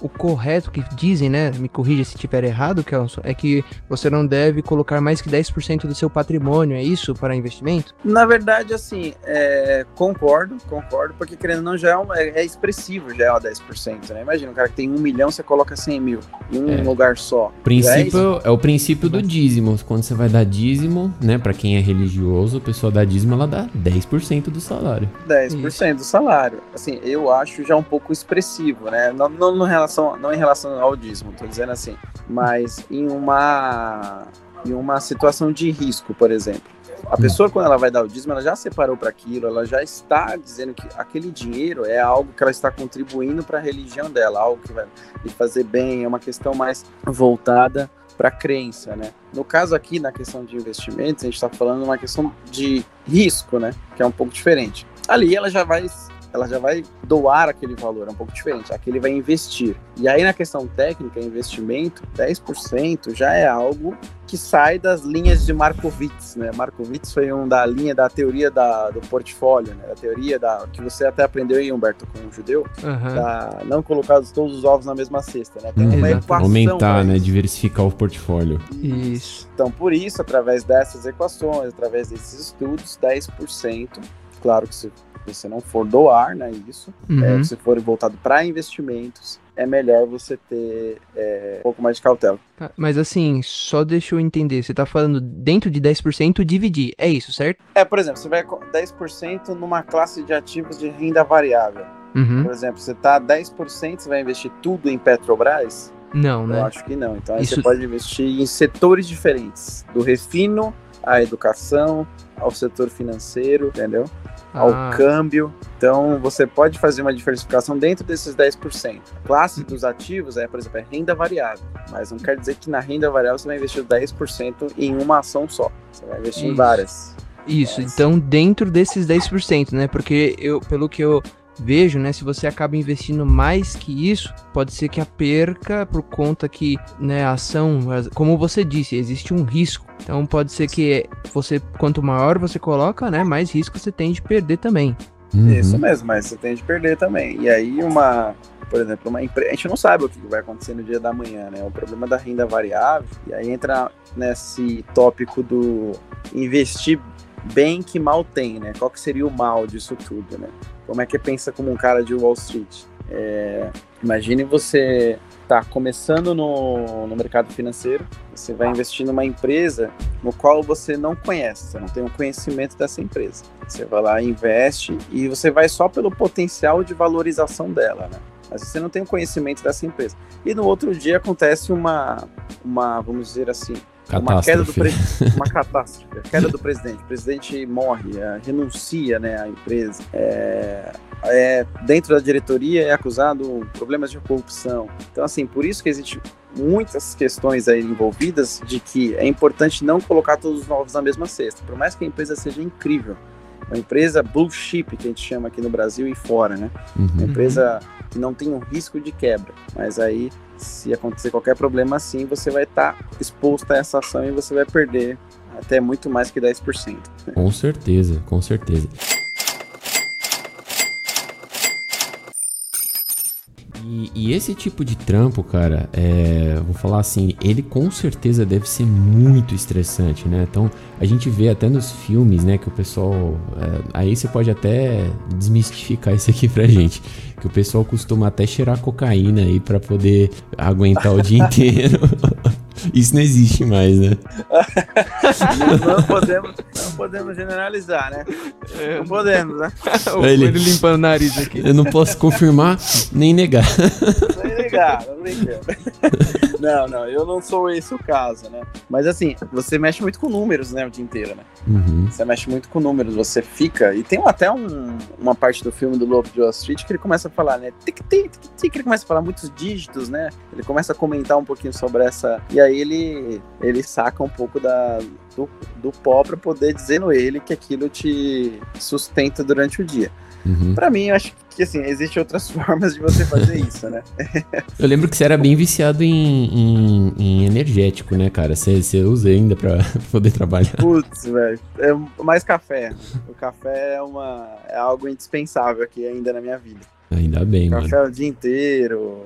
o correto que dizem, né? Me corrija se estiver errado, Kelson, é que você não deve colocar mais que 10% do seu patrimônio, é isso, para investimento? Na verdade, assim, é, concordo, concordo, porque querendo ou não, já é, uma- é- é expressivo, já é uma 10%, né? Imagina, um cara que tem um milhão, você coloca 100 mil em um É. lugar só. Princípio Já é o princípio do dízimo. Quando você vai dar dízimo, né, Pra quem é religioso, a pessoa dá dízimo, ela dá 10% do salário. 10% do salário. Assim, eu acho já um pouco expressivo, né? Não, não, no relação, não em relação ao dízimo, tô dizendo assim, mas em uma, em uma situação de risco, por exemplo. A pessoa, quando ela vai dar o dízimo, ela já separou para aquilo, ela já está dizendo que aquele dinheiro é algo que ela está contribuindo para a religião dela, algo que vai lhe fazer bem, é uma questão mais voltada para a crença, né? No caso aqui, na questão de investimentos, a gente está falando uma questão de risco, né? Que é um pouco diferente. Ali ela já vai ela já vai doar aquele valor, é um pouco diferente. Aqui ele vai investir. E aí na questão técnica, investimento, 10% já é algo que sai das linhas de Markowitz, né? Markowitz foi um da linha da teoria da, do portfólio, né? A teoria da que você até aprendeu aí, Humberto, com o judeu, Aham. da não colocar todos os ovos na mesma cesta, né? Tem Uhum. uma equação Aumentar, né? isso. Diversificar o portfólio. Isso. Então, por isso, através dessas equações, através desses estudos, 10%, claro que se você não for doar, né, isso, é, Uhum. se for voltado para investimentos, é melhor você ter é, um pouco mais de cautela. Tá, Mas assim, só deixa eu entender, você tá falando dentro de 10% dividir, é isso, certo? É, por exemplo, você vai com 10% numa classe de ativos de renda variável. Uhum. Por exemplo, você tá 10%, você vai investir tudo em Petrobras? Não, Eu né? acho que não. Então aí Isso- você pode investir em setores diferentes, do refino à educação, ao setor financeiro, entendeu? Ao Ah, câmbio. Então, você pode fazer uma diversificação dentro desses 10%. A classe dos ativos é, por exemplo, é renda variável. Mas não quer dizer que na renda variável você vai investir 10% em uma ação só. Você vai investir em Isso. várias. Isso, Yes. então dentro desses 10%, né? Porque eu, pelo que eu vejo, né, se você acaba investindo mais que isso, pode ser que a perca por conta que, né, a ação, como você disse, existe um risco. Então pode ser que você quanto maior você coloca, né, mais risco você tem de perder também. Uhum. Isso mesmo, mas você tem de perder também. E aí, uma. Por exemplo, uma empresa. A gente não sabe o que vai acontecer no dia da manhã, né? O problema da renda variável. E aí entra nesse tópico do investir bem que mal tem, né? Qual que seria o mal disso tudo, né? Como é que pensa como um cara de Wall Street? É, imagine você tá começando no, no mercado financeiro, você vai investir numa empresa no qual você não conhece, você não tem um conhecimento dessa empresa. Você vai lá, investe e você vai só pelo potencial de valorização dela, né? Mas você não tem o conhecimento dessa empresa. E no outro dia acontece uma, uma vamos dizer assim, uma queda do pre... uma catástrofe, a queda do presidente. O presidente morre, eh, renuncia, né, à empresa. É, é, dentro da diretoria é acusado problemas de corrupção. Então, assim, por isso que existe muitas questões aí envolvidas de que é importante não colocar todos os ovos na mesma cesta. Por mais que a empresa seja incrível, uma empresa blue chip que a gente chama aqui no Brasil e fora, né? Uma Uhum. Que não tem um risco de quebra. Mas aí, se acontecer qualquer problema assim, você vai estar exposto a essa ação e você vai perder até muito mais que 10%. Com certeza, com certeza. E, e esse tipo de trampo, cara, é, vou falar assim, ele com certeza deve ser muito estressante, né? Então a gente vê até nos filmes, né, que o pessoal. é, aí você pode até desmistificar isso aqui pra gente. Que o pessoal costuma até cheirar cocaína aí pra poder aguentar o dia [laughs] inteiro. Isso não existe mais, né? [laughs] não, podemos, não podemos generalizar, né? Não podemos, né? [laughs] O Ele- ele limpando o nariz aqui. Eu não posso confirmar nem negar. [laughs] Tô brincando. [laughs] Não, não, eu não sou esse o caso, né? Mas assim, você mexe muito com números, né, o dia inteiro, né? Uhum. Você mexe muito com números, você fica. E tem até um- uma parte do filme do Lobo de Wall Street que ele começa a falar, né? Tic, tic, tic, tic, ele começa a falar muitos dígitos, né? Ele começa a comentar um pouquinho sobre essa. E aí ele, ele saca um pouco da, do, do pó pra poder dizer no ele que aquilo te sustenta durante o dia. Uhum. Pra mim, eu acho que assim, existem outras [laughs] formas de você fazer isso, né? Eu lembro que você era bem viciado em, em, em energético, né, cara? Você, você usa ainda pra [laughs] poder trabalhar. Putz, velho. É mais café. O café é, uma, é algo indispensável aqui ainda na minha vida. Ainda bem, mano. Café o dia inteiro,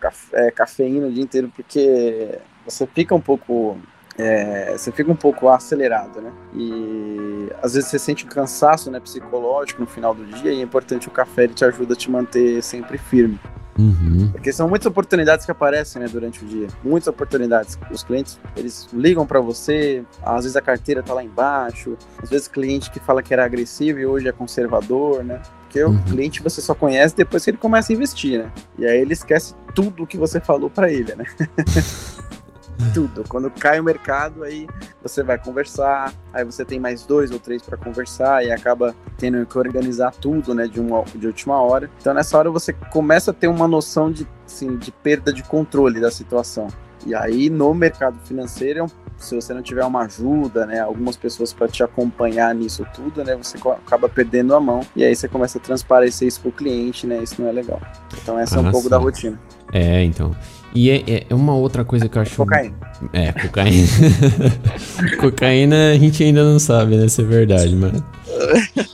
café, é, cafeína o dia inteiro, porque você fica um pouco. É, você fica um pouco acelerado, né? E às vezes você sente um cansaço né, psicológico no final do dia, e é importante o café, ele te ajuda a te manter sempre firme. Uhum. Porque são muitas oportunidades que aparecem né, durante o dia. Muitas oportunidades. Os clientes, eles ligam para você, às vezes a carteira tá lá embaixo, às vezes cliente que fala que era agressivo e hoje é conservador, né? Porque Uhum. o cliente você só conhece depois que ele começa a investir, né? E aí ele esquece tudo que você falou para ele, né? [laughs] tudo. Quando cai o mercado, aí você vai conversar, aí você tem mais dois ou três para conversar e acaba tendo que organizar tudo, né, de, uma, de última hora. Então nessa hora você começa a ter uma noção de, assim, de perda de controle da situação. E aí no mercado financeiro, é um- se você não tiver uma ajuda, né, algumas pessoas para te acompanhar nisso tudo, né, você acaba perdendo a mão e aí você começa a transparecer isso pro cliente, né, isso não é legal. Então essa é um Ah, pouco sim. da rotina. É, então. E é, é- é uma outra coisa que eu acho. Cocaína. É, cocaína. [laughs] cocaína a gente ainda não sabe, né? Se é verdade, mano. [laughs]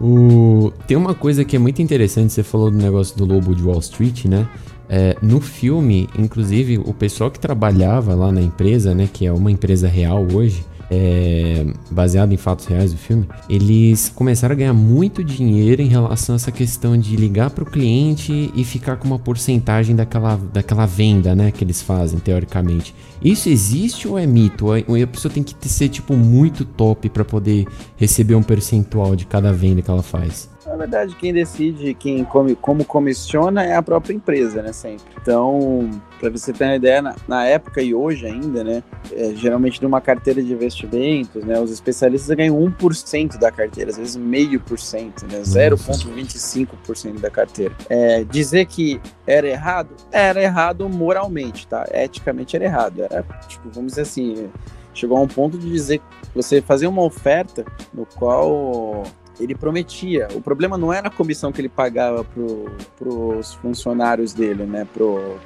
O... Tem uma coisa que é muito interessante, você falou do negócio do Lobo de Wall Street, né? É, no filme, inclusive, o pessoal que trabalhava lá na empresa, né? Que é uma empresa real hoje, é, baseado em fatos reais do filme, eles começaram a ganhar muito dinheiro em relação a essa questão de ligar para o cliente e ficar com uma porcentagem daquela, daquela venda, né, que eles fazem, teoricamente. Isso existe ou é mito? Ou a pessoa tem que ser, tipo, muito top para poder receber um percentual de cada venda que ela faz? Na verdade, quem decide quem come, como comissiona é a própria empresa, né? Sempre. Então, para você ter uma ideia, na, na época e hoje ainda, né? é, geralmente numa carteira de investimentos, né? Os especialistas ganham 1% da carteira, às vezes meio por cento, né? 0,25% da carteira. É, dizer que era errado, era errado moralmente, tá? Eticamente era errado. Era, tipo, vamos dizer assim, chegou a um ponto de dizer você fazer uma oferta no qual ele prometia. O problema não era a comissão que ele pagava para os funcionários dele, né, para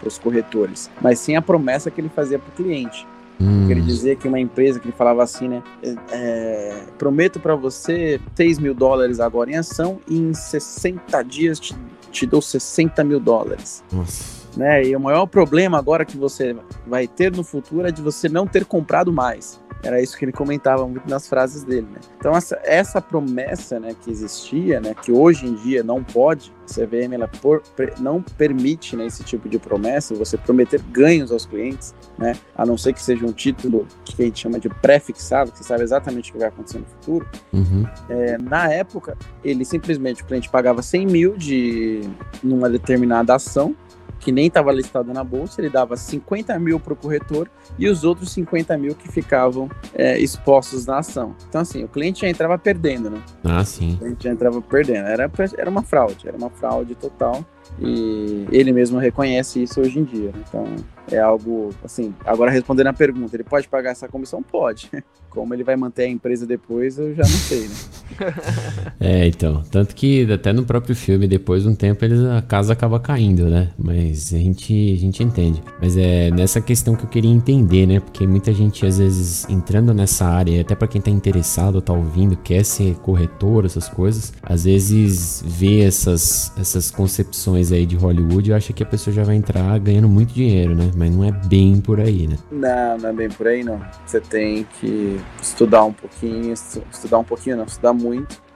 os corretores, mas sim a promessa que ele fazia para o cliente. Hum, Ele dizia que uma empresa que ele falava assim, né, é, é, prometo para você 6 mil dólares agora em ação e em 60 dias te, te dou 60 mil dólares. Nossa. Né? E o maior problema agora que você vai ter no futuro é de você não ter comprado mais. Era isso que ele comentava muito nas frases dele, né? Então essa, essa promessa, né, que existia, né, que hoje em dia não pode, a CVM ela por- não permite, né, esse tipo de promessa, você prometer ganhos aos clientes, né, a não ser que seja um título que a gente chama de pré-fixado, que você sabe exatamente o que vai acontecer no futuro. Uhum. É, na época, ele simplesmente, o cliente pagava 100 mil de numa determinada ação, que nem estava listada na bolsa, ele dava 50 mil para o corretor e os outros 50 mil que ficavam é, expostos na ação. Então, assim, o cliente já entrava perdendo, né? Ah, sim. O cliente já entrava perdendo. Era, era uma fraude, era uma fraude total. E ele mesmo reconhece isso hoje em dia. né? Então, é algo, assim, agora respondendo a pergunta, ele pode pagar essa comissão? Pode. [laughs] Como ele vai manter a empresa depois, eu já não sei, né? [laughs] É, então. Tanto que até no próprio filme, depois de um tempo, eles, a casa acaba caindo, né? Mas a gente, a gente entende. Mas é nessa questão que eu queria entender, né? Porque muita gente, às vezes, entrando nessa área, até pra quem tá interessado, tá ouvindo, quer ser corretor, essas coisas, às vezes vê essas, essas concepções aí de Hollywood e acha que a pessoa já vai entrar ganhando muito dinheiro, né? Mas não é bem por aí, né? Não, não é bem por aí, não. Você tem que estudar um pouquinho, estu- estudar um pouquinho, não, estudar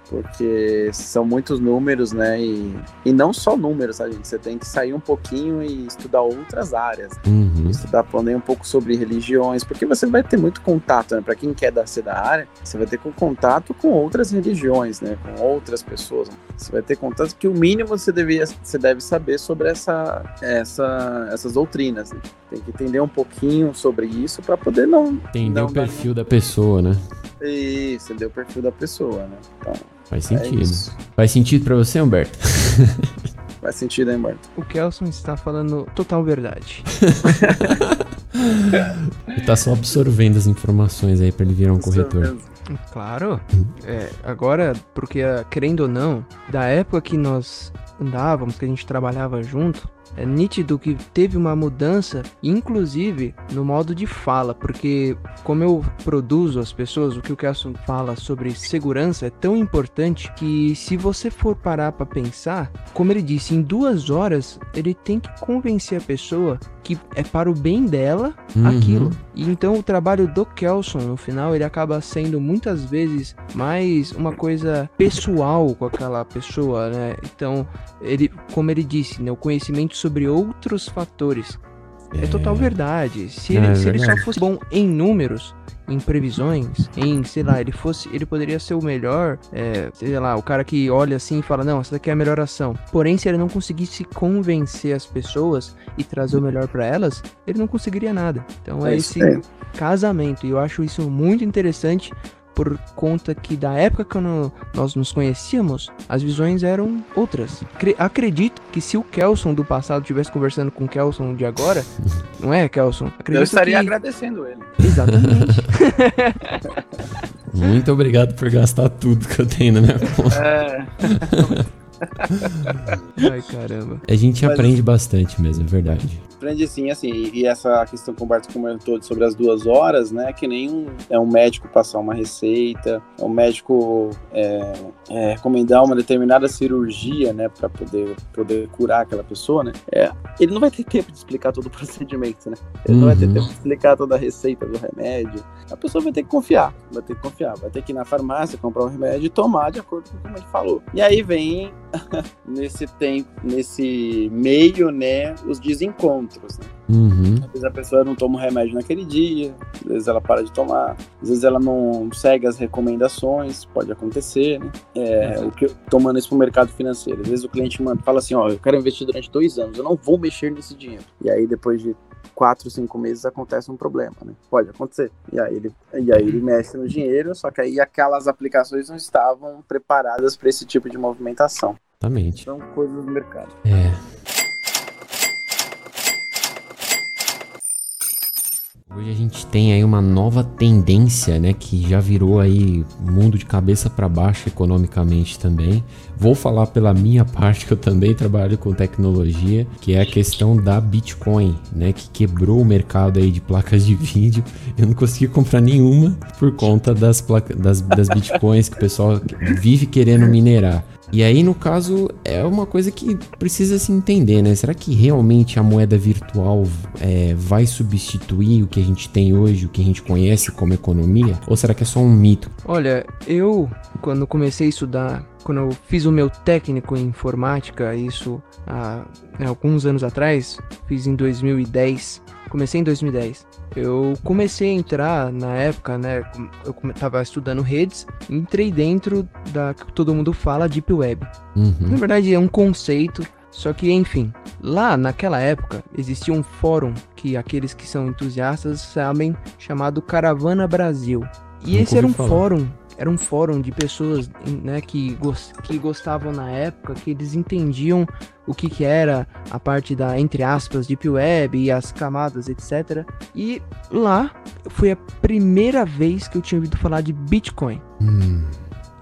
Porque são muitos números, né? E, e não só números, tá, gente? Você tem que sair um pouquinho e estudar outras áreas. Uhum. Estudar também um pouco sobre religiões, porque você vai ter muito contato, né? Para quem quer dar ser da área, você vai ter contato com outras religiões, né? Com outras pessoas. Você vai ter contato que o mínimo você, devia, você deve saber sobre essa, essa, essas doutrinas. né? Tem que entender um pouquinho sobre isso para poder não. Entender não o perfil da pessoa, né? Isso, entender o perfil da pessoa, né? Então, Faz é sentido. isso. Faz sentido pra você, Humberto? [laughs] Faz sentido, hein, Marta? O Kelson está falando total verdade. Ele tá só absorvendo as informações aí pra ele virar um corretor. Claro. É, agora, porque querendo ou não, da época que nós andávamos, que a gente trabalhava junto, é nítido que teve uma mudança, inclusive no modo de fala, porque como eu produzo as pessoas, o que o Kelson fala sobre segurança é tão importante que se você for parar para pensar, como ele disse, em duas horas ele tem que convencer a pessoa que é para o bem dela Uhum. aquilo. E então o trabalho do Kelson no final ele acaba sendo muitas vezes mais uma coisa pessoal com aquela pessoa, né? Então ele, como ele disse, né, o conhecimento sobre outros fatores é, total verdade. Se, É, ele, é se ele só fosse bom em números, em previsões, em, sei lá, ele fosse, ele poderia ser o melhor, é, sei lá, o cara que olha assim e fala, não, essa daqui é a melhor ação. Porém, se ele não conseguisse convencer as pessoas e trazer o melhor pra elas, ele não conseguiria nada. Então é, É esse aí. casamento, e eu acho isso muito interessante por conta que da época que nós nos conhecíamos, as visões eram outras. Cre- acredito que se o Kelson do passado estivesse conversando com o Kelson de agora, [laughs] não é, Kelson? Acredito Eu estaria que... agradecendo ele. Exatamente. [laughs] Muito obrigado por gastar tudo que eu tenho na minha conta. É, [laughs] Ai, caramba. A gente Mas- aprende bastante mesmo, é verdade. Aprende sim, assim, e e essa questão que o Humberto comentou sobre as duas horas, né, que nem um, é um médico passar uma receita, é um médico é, é, recomendar uma determinada cirurgia, né, para poder, poder curar aquela pessoa, né, é, ele não vai ter tempo de explicar todo o [laughs] procedimento, né, ele não vai ter Uhum. tempo de explicar toda a receita do remédio, a pessoa vai ter que confiar, vai ter que confiar, vai ter que ir na farmácia, comprar um remédio e tomar de acordo com como ele falou. E aí vem, [laughs] nesse tempo, nesse meio, né, os desencontros, né, Uhum. às vezes a pessoa não toma o remédio naquele dia, às vezes ela para de tomar, às vezes ela não segue as recomendações, pode acontecer, né? É, o que, tomando isso pro mercado financeiro. Às vezes o cliente manda, fala assim, ó, eu quero investir durante dois anos, eu não vou mexer nesse dinheiro. E aí depois de quatro, cinco meses acontece um problema, né? Pode acontecer. E aí ele, e aí ele mexe no dinheiro, só que aí aquelas aplicações não estavam preparadas para esse tipo de movimentação. Exatamente. São coisas do mercado. É. Hoje a gente tem aí uma nova tendência, né, que já virou aí mundo de cabeça para baixo economicamente também. Vou falar pela minha [laughs] parte que eu também trabalho com tecnologia, que é a questão da Bitcoin, né, que quebrou o mercado aí de placas de vídeo. Eu não consegui comprar nenhuma por conta das placas das, das Bitcoins que o pessoal vive querendo minerar. E aí, no caso, é uma coisa que precisa se entender, né? Será que realmente a moeda virtual é, vai substituir o que a gente tem hoje, o que a gente conhece como economia? Ou será que é só um mito? Olha, eu, quando comecei a estudar, quando eu fiz o meu técnico em informática, isso há né, alguns anos atrás, fiz em 2010, comecei em 2010. Eu comecei a entrar na época, né? Eu tava estudando redes, entrei dentro da que todo mundo fala Deep Web. Na Uhum. verdade é um conceito, só que enfim, lá naquela época existia um fórum que aqueles que são entusiastas sabem chamado Caravana Brasil. E esse era um falar. fórum, era um fórum de pessoas, né, que, gos- que gostavam na época, que eles entendiam o que, que era a parte da, entre aspas, Deep Web e as camadas, etc. E lá foi a primeira vez que eu tinha ouvido falar de Bitcoin. Hum,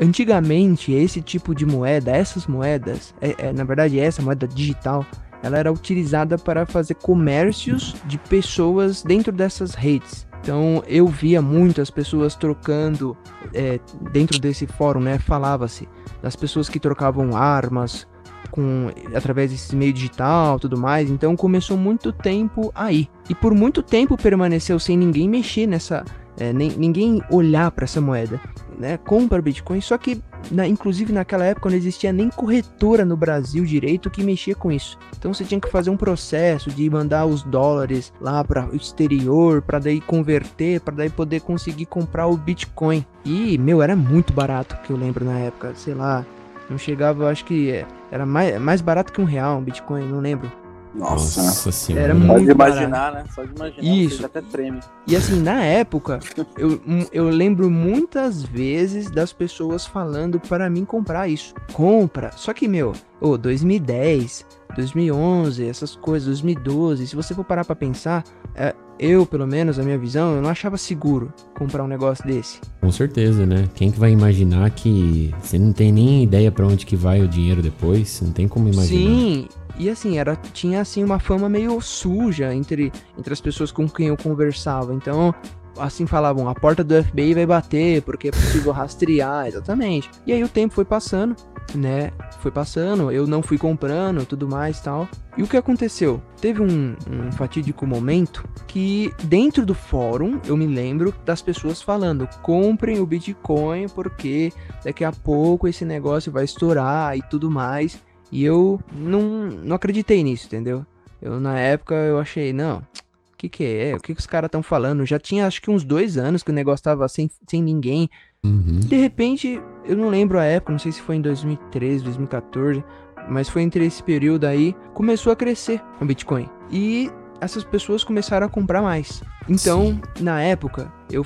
Antigamente, esse tipo de moeda, essas moedas, é, é, na verdade essa moeda digital, ela era utilizada para fazer comércios de pessoas dentro dessas redes. Então eu via muitas pessoas trocando é, dentro desse fórum, né? Falava-se das pessoas que trocavam armas com através desse meio digital, tudo mais. Então começou muito tempo aí e por muito tempo permaneceu sem ninguém mexer nessa, é, nem, ninguém olhar para essa moeda né, compra Bitcoin, só que na- inclusive naquela época não existia nem corretora no Brasil direito que mexia com isso. Então você tinha que fazer um processo de mandar os dólares lá para o exterior, para daí converter, para daí poder conseguir comprar o Bitcoin. E, meu, era muito barato, que eu lembro na época, sei lá, não chegava, acho que é, era mais, mais barato que um real, um Bitcoin, não lembro. Nossa, né? Nossa senhora. Era Só muito de imaginar, né? Só de imaginar, Isso. você até treme. E assim, na época, eu, eu lembro muitas vezes das pessoas falando para mim comprar isso. Compra. Só que, meu, ô, 2010, 2011, essas coisas, 2012, se você for parar pra pensar, é, eu, pelo menos, a minha visão, eu não achava seguro comprar um negócio desse. Com certeza, né? Quem que vai imaginar que você não tem nem ideia pra onde que vai o dinheiro depois? Não tem como imaginar. Sim, e assim, era, tinha assim uma fama meio suja entre, entre as pessoas com quem eu conversava. Então, assim falavam, a porta do FBI vai bater, porque é possível rastrear, [laughs] exatamente. E aí o tempo foi passando, né? Foi passando, eu não fui comprando, tudo mais tal. E o que aconteceu? Teve um, um fatídico momento que dentro do fórum eu me lembro das pessoas falando: comprem o Bitcoin porque daqui a pouco esse negócio vai estourar e tudo mais. E eu não, não acreditei nisso, entendeu? Eu na época eu achei, não, o que que é? O que que os caras estão falando? Já tinha acho que uns dois anos que o negócio tava sem, sem ninguém. Uhum. De repente, eu não lembro a época, não sei se foi em 2013, 2014, mas foi entre esse período aí, começou a crescer o Bitcoin. E essas pessoas começaram a comprar mais. Então, na época, eu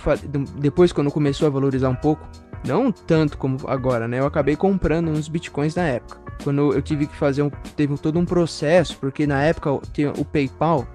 depois quando começou a valorizar um pouco, não tanto como agora, né? Eu acabei comprando uns bitcoins na época. Quando eu tive que fazer um. Teve todo um processo, porque na época tinha o PayPal,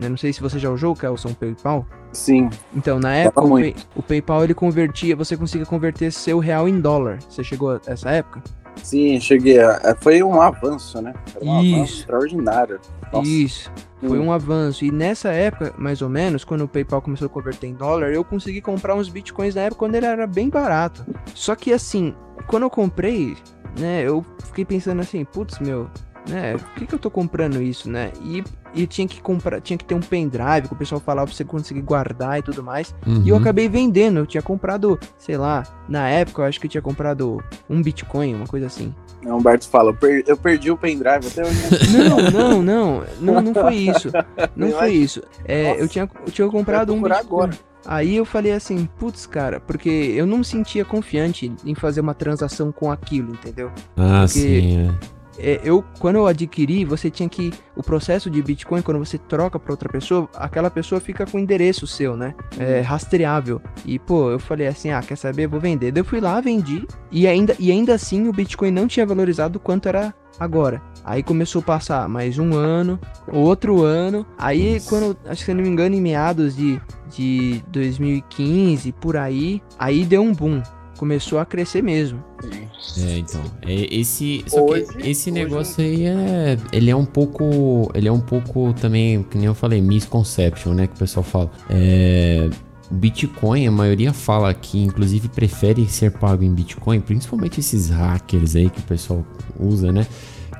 né? Não sei se você já usou, Kelson, PayPal. Sim, Então, na época, o. Pay- o PayPal ele convertia, você conseguia converter seu real em dólar. Você chegou a essa época? Sim, cheguei. A... é, Foi um avanço, né? Foi um Isso. avanço extraordinário. Nossa. Isso. Foi Hum. um avanço. E nessa época, mais ou menos, quando o PayPal começou a converter em dólar, eu consegui comprar uns bitcoins na época quando ele era bem barato. Só que assim, quando eu comprei, né, eu fiquei pensando assim, putz, meu, né, por que, que eu tô comprando isso, né? E, e tinha que comprar, tinha que ter um pendrive que o pessoal falava pra você conseguir guardar e tudo mais. Uhum. E eu acabei vendendo. Eu tinha comprado, sei lá, na época eu acho que eu tinha comprado um Bitcoin, uma coisa assim. O Humberto fala, eu, per- eu perdi o pendrive até hoje. [laughs] Não, não, não. Não, não foi isso. Não Eu foi acho- isso. É, Nossa. eu, tinha, eu tinha comprado Eu um Bitcoin. agora. Aí eu falei assim, putz, cara, porque eu não me sentia confiante em fazer uma transação com aquilo, entendeu? Ah, Porque- sim, é. É, eu, quando eu adquiri, você tinha que. O processo de Bitcoin, quando você troca para outra pessoa, aquela pessoa fica com o endereço seu, né? É, rastreável. E, pô, eu falei assim: ah, quer saber? Vou vender. Daí eu fui lá, vendi. E ainda, e ainda assim o Bitcoin não tinha valorizado quanto era agora. Aí começou a passar mais um ano, outro ano. Aí, quando, acho que se eu não me engano, em meados de, de 2015, por aí, aí deu um boom. Começou a crescer mesmo. É, então. É, esse, só Hoje- que esse hoje- negócio aí é. Ele é um pouco. Ele é um pouco também, que nem eu falei, misconception, né? Que o pessoal fala. É. Bitcoin, a maioria fala que, inclusive, prefere ser pago em Bitcoin, principalmente esses hackers aí que o pessoal usa, né?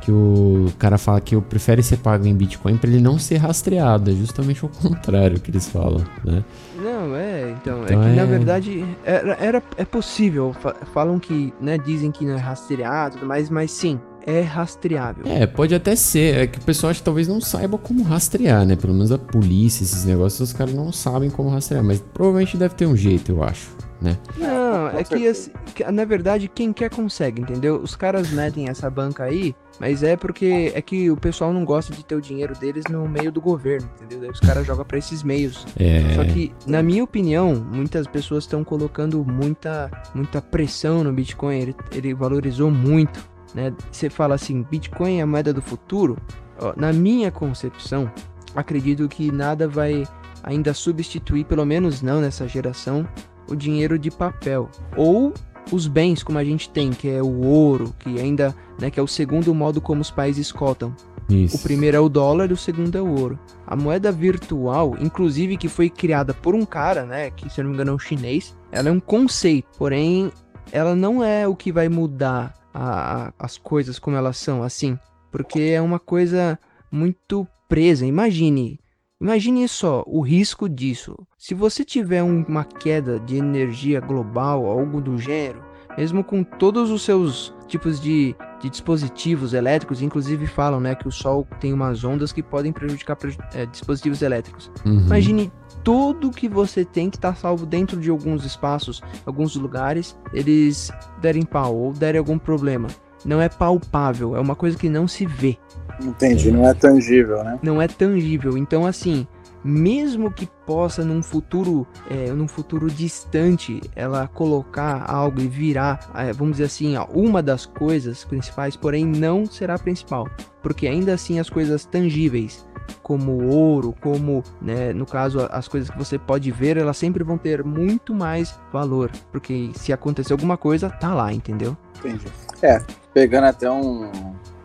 Que o cara fala que eu prefere ser pago em Bitcoin para ele não ser rastreado. É justamente o contrário que eles falam, né? Não, é, então, Então é que na é- verdade era, era- é possível, fa- falam que, né, dizem que não é rastreado, mais, mas sim, é rastreável. É, pode até ser. É que o pessoal acho que talvez não saiba como rastrear, né? Pelo menos a polícia, esses negócios, os caras não sabem como rastrear. Mas provavelmente deve ter um jeito, eu acho, né? Não, é que, assim, que, na verdade quem quer consegue, entendeu? Os caras metem essa banca aí, mas é porque é que o pessoal não gosta de ter o dinheiro deles no meio do governo, entendeu? Daí os caras jogam pra esses meios. É. Só que, na minha opinião, muitas pessoas estão colocando muita, muita pressão no Bitcoin. Ele, ele valorizou muito, né? Você fala assim, Bitcoin é a moeda do futuro. Ó, na minha concepção, acredito que nada vai ainda substituir, pelo menos não nessa geração, o dinheiro de papel. Ou os bens como a gente tem, que é o ouro, que ainda, né, que é o segundo modo como os países cotam. Isso. O primeiro é o dólar e o segundo é o ouro. A moeda virtual, inclusive que foi criada por um cara, né, que se eu não me engano é um chinês, ela é um conceito, porém ela não é o que vai mudar a- a- as coisas como elas são, assim, porque é uma coisa muito presa. Imagine, imagine só o risco disso. Se você tiver um- uma queda de energia global, algo do gênero, mesmo com todos os seus tipos de, de dispositivos elétricos, inclusive falam, né, que o Sol tem umas ondas que podem prejudicar preju- é, dispositivos elétricos. Uhum. Imagine tudo que você tem que estar salvo dentro de alguns espaços, alguns lugares, eles derem pau ou derem algum problema. Não é palpável, é uma coisa que não se vê, Entendi, não é tangível, né? não é tangível. Então, assim, mesmo que possa num futuro, é, num futuro distante, ela colocar algo e virar, é, vamos dizer assim, uma das coisas principais, porém não será a principal, porque ainda assim as coisas tangíveis como ouro, como, né, no caso, as coisas que você pode ver, elas sempre vão ter muito mais valor, porque se acontecer alguma coisa, tá lá, entendeu? Entendi. É, pegando até um,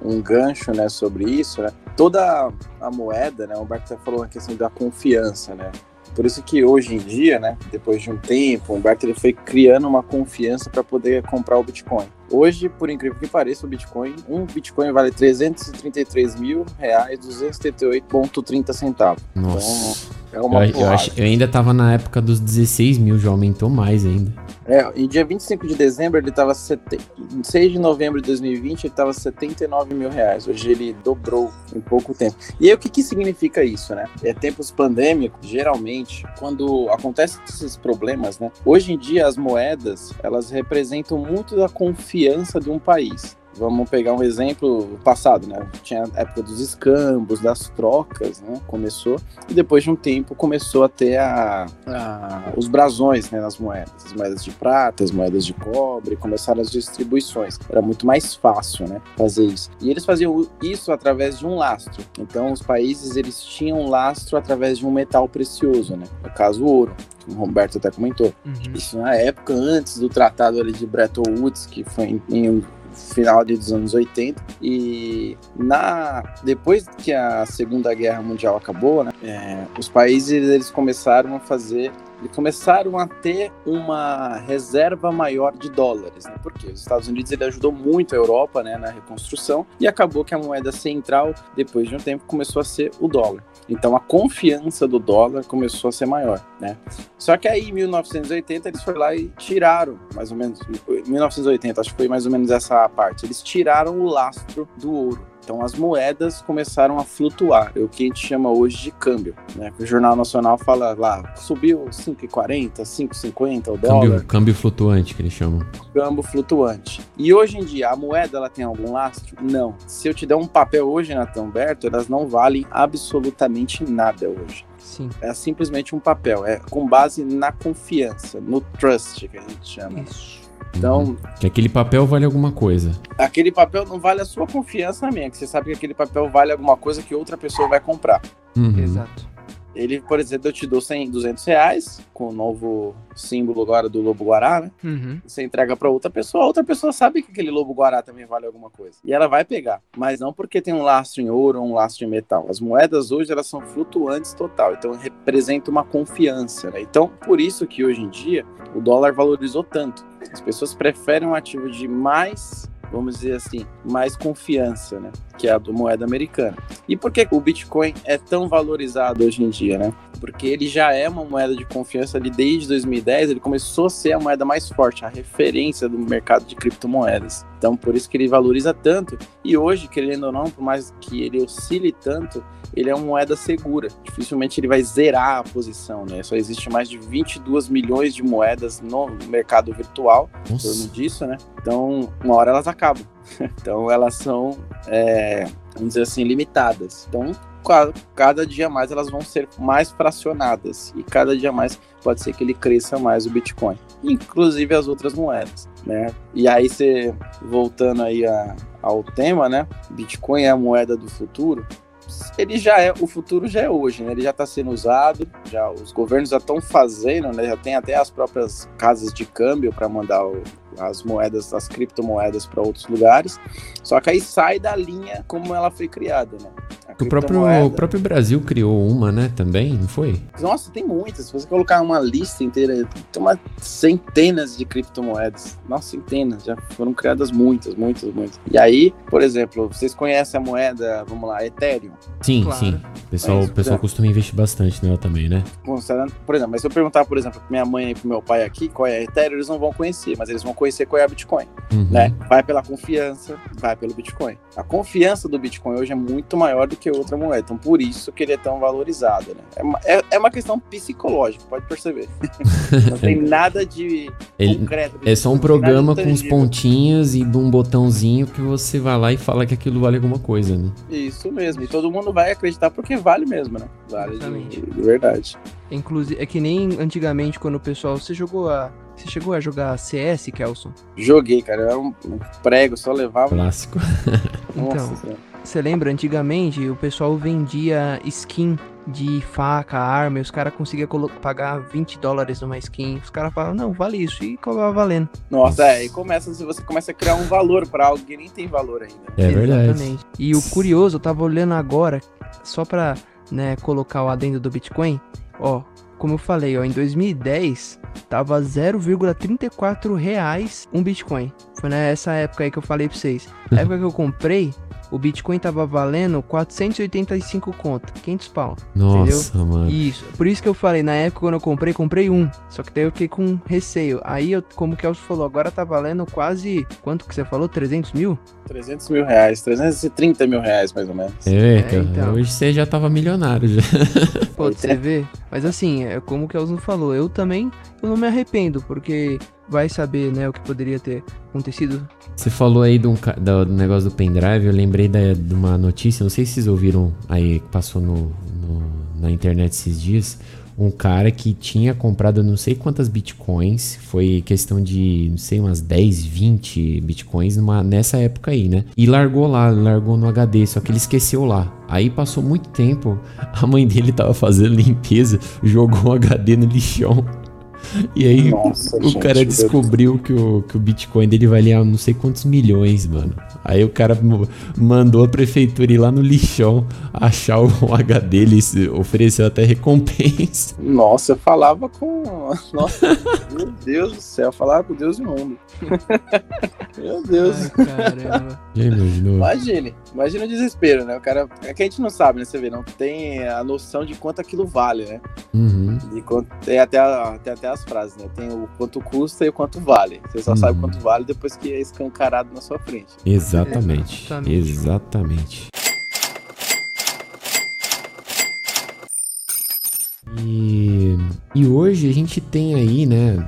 um gancho, né, sobre isso, né? Toda a moeda, né, o Humberto até falou a questão da confiança, né? Por isso que hoje em dia, né, depois de um tempo, o Humberto ele foi criando uma confiança para poder comprar o Bitcoin. Hoje, por incrível que pareça, o Bitcoin, um Bitcoin vale 333 mil reais, 278,30 centavos. Nossa. É Eu, uma eu porrada. ach- eu ainda tava na época dos 16 mil, já aumentou mais ainda. É, em dia 25 de dezembro ele estava. Sete... Em 6 de novembro de 2020 ele estava 79 mil reais. Hoje ele dobrou em pouco tempo. E aí o que, que significa isso, né? É tempos pandêmicos, geralmente, quando acontecem esses problemas, né? Hoje em dia as moedas elas representam muito da confiança de um país. Vamos pegar um exemplo passado, né? Tinha a época dos escambos, das trocas, né? Começou. E depois de um tempo começou a ter a, a- os brasões né, nas moedas. As moedas de prata, as moedas de cobre, começaram as distribuições. Era muito mais fácil, né? Fazer isso. E eles faziam isso através de um lastro. Então os países eles tinham um lastro através de um metal precioso, né? No caso, o ouro. O Roberto até comentou. Isso na época antes do tratado ali de Bretton Woods, que foi em, em final dos anos 80 e na depois que a Segunda Guerra Mundial acabou, né, é, os países eles começaram a fazer eles começaram a ter uma reserva maior de dólares, né? Porque os Estados Unidos ele ajudou muito a Europa, né, na reconstrução e acabou que a moeda central depois de um tempo começou a ser o dólar. Então a confiança do dólar começou a ser maior, né? Só que aí em 1980 eles foram lá e tiraram, mais ou menos, 1980, acho que foi mais ou menos essa parte. Eles tiraram o lastro do ouro. Então as moedas começaram a flutuar, é o que a gente chama hoje de câmbio, né? O Jornal Nacional fala lá, subiu 5,40, 5,50 o dólar, Câmbio, câmbio flutuante, que eles chamam. câmbio flutuante. E hoje em dia, a moeda ela tem algum lastro? Não. Se eu te der um papel hoje, Natan Humberto, elas não valem absolutamente nada hoje. Sim. É simplesmente um papel, é com base na confiança, no trust que a gente chama. Isso. Então, Uhum. Que aquele papel vale alguma coisa. aquele papel não vale a sua confiança na minha, que você sabe que aquele papel vale alguma coisa que outra pessoa vai comprar. Uhum. Exato. Ele, por exemplo, eu te dou 100, 200 reais, com o novo símbolo agora do Lobo Guará, né? Uhum. Você entrega para outra pessoa, outra pessoa sabe que aquele lobo guará também vale alguma coisa. E ela vai pegar, mas não porque tem um lastro em ouro ou um lastro em metal. As moedas hoje elas são flutuantes total, então representa uma confiança, né? Então, por isso que hoje em dia o dólar valorizou tanto. As pessoas preferem um ativo de mais, vamos dizer assim, mais confiança, né? Que é a do moeda americana. E por que o Bitcoin é tão valorizado hoje em dia, né? Porque ele já é uma moeda de confiança ali desde 2010, ele começou a ser a moeda mais forte, a referência do mercado de criptomoedas. Então, por isso que ele valoriza tanto. E hoje, querendo ou não, por mais que ele oscile tanto, ele é uma moeda segura. Dificilmente ele vai zerar a posição, né? Só existe mais de 22 milhões de moedas no mercado virtual, em torno disso, né? Então, uma hora elas acabam. [laughs] então, elas são, é, vamos dizer assim, limitadas. Então, ca- cada dia mais elas vão ser mais fracionadas. E cada dia mais pode ser que ele cresça mais o Bitcoin. Inclusive as outras moedas, né? E aí, você, voltando aí a- ao tema, né? Bitcoin é a moeda do futuro ele já é, o futuro já é hoje, né? Ele já está sendo usado, já os governos já estão fazendo, né? Já tem até as próprias casas de câmbio para mandar o- as moedas, as criptomoedas para outros lugares. Só que aí sai da linha como ela foi criada, né? O próprio, o próprio Brasil criou uma, né? Também, não foi? Nossa, tem muitas. Se você colocar uma lista inteira, tem uma centenas de criptomoedas. Nossa, centenas. Já foram criadas muitas, muitas, muitas. E aí, por exemplo, vocês conhecem a moeda, vamos lá, Ethereum? Sim, Claro. sim. O pessoal, É pessoal é. costuma investir bastante nela também, né? Por exemplo, mas se eu perguntar, por exemplo, pra minha mãe e pro meu pai aqui qual é a Ethereum, eles não vão conhecer, mas eles vão conhecer conhecer qual é a Bitcoin, Uhum. né? Vai pela confiança, vai pelo Bitcoin. A confiança do Bitcoin hoje é muito maior do que outra moeda, então por isso que ele é tão valorizado, né? É uma, é, é uma questão psicológica, pode perceber. [laughs] Não tem [laughs] nada de Ele- concreto. É só um programa com uns intangível. pontinhos e de um botãozinho que você vai lá e fala que aquilo vale alguma coisa, né? Isso mesmo, e todo mundo vai acreditar porque vale mesmo, né? Vale de, Exatamente. de verdade. Inclusive, é que nem antigamente quando o pessoal. Você jogou a. Você chegou a jogar CS, Kelson? Joguei, cara, era um, um prego, só levava. Clássico. [laughs] Nossa Então. Você lembra, antigamente o pessoal vendia skin de faca, arma, e os caras conseguiam pagar 20 dólares numa skin. Os caras falavam, não, vale isso, e acabava valendo. Nossa, é, e começa, se você começa a criar um valor pra algo que nem tem valor ainda. É verdade. Exatamente. E o curioso, eu tava olhando agora, só pra né, colocar o adendo do Bitcoin, ó, como eu falei, ó, em 2010 tava 0,34 reais um Bitcoin. Foi nessa época aí que eu falei pra vocês. Na época que eu comprei, o Bitcoin tava valendo 485 conto, 500 pau. Nossa, mano. Isso. Por isso que eu falei, na época quando eu comprei, comprei um. Só que daí eu fiquei com receio. Aí, eu, como o Kelso falou, agora tá valendo quase. Quanto que você falou? 300 mil? 300 mil reais, 330 mil reais mais ou menos. É, É, então. Hoje você já tava milionário já. Pois você vê. Mas assim, é como o Kelson falou, eu também eu não me arrependo, porque vai saber, né, o que poderia ter acontecido. Você falou aí do, do negócio do pendrive, eu lembrei da- de uma notícia, não sei se vocês ouviram aí, que passou no, no- na internet esses dias. Um cara que tinha comprado não sei quantas bitcoins, foi questão de, não sei, umas 10, 20 bitcoins numa, nessa época aí, né? E largou lá, largou no HD, só que ele esqueceu lá. Aí passou muito tempo, a mãe dele tava fazendo limpeza, jogou o HD no lixão. E aí Nossa, o gente, cara descobriu que o, que o Bitcoin dele valia não sei quantos milhões, mano. Aí o cara mandou a prefeitura ir lá no lixão achar o [laughs] HD, ele se- ofereceu até recompensa. Nossa, eu falava com. Nossa, meu Deus do céu, eu falava com Deus do mundo. [laughs] meu Deus. Ai, caramba. Imagine, imagina o desespero, né? O cara. É que a gente não sabe, né? Você vê, não tem a noção de quanto aquilo vale, né? Uhum. De quanto, tem, até, tem até as frases, né? Tem o quanto custa e o quanto vale. Você só Uhum. sabe quanto vale depois que é escancarado na sua frente. Exatamente. Exatamente. Exatamente. E, e hoje a gente tem aí, né,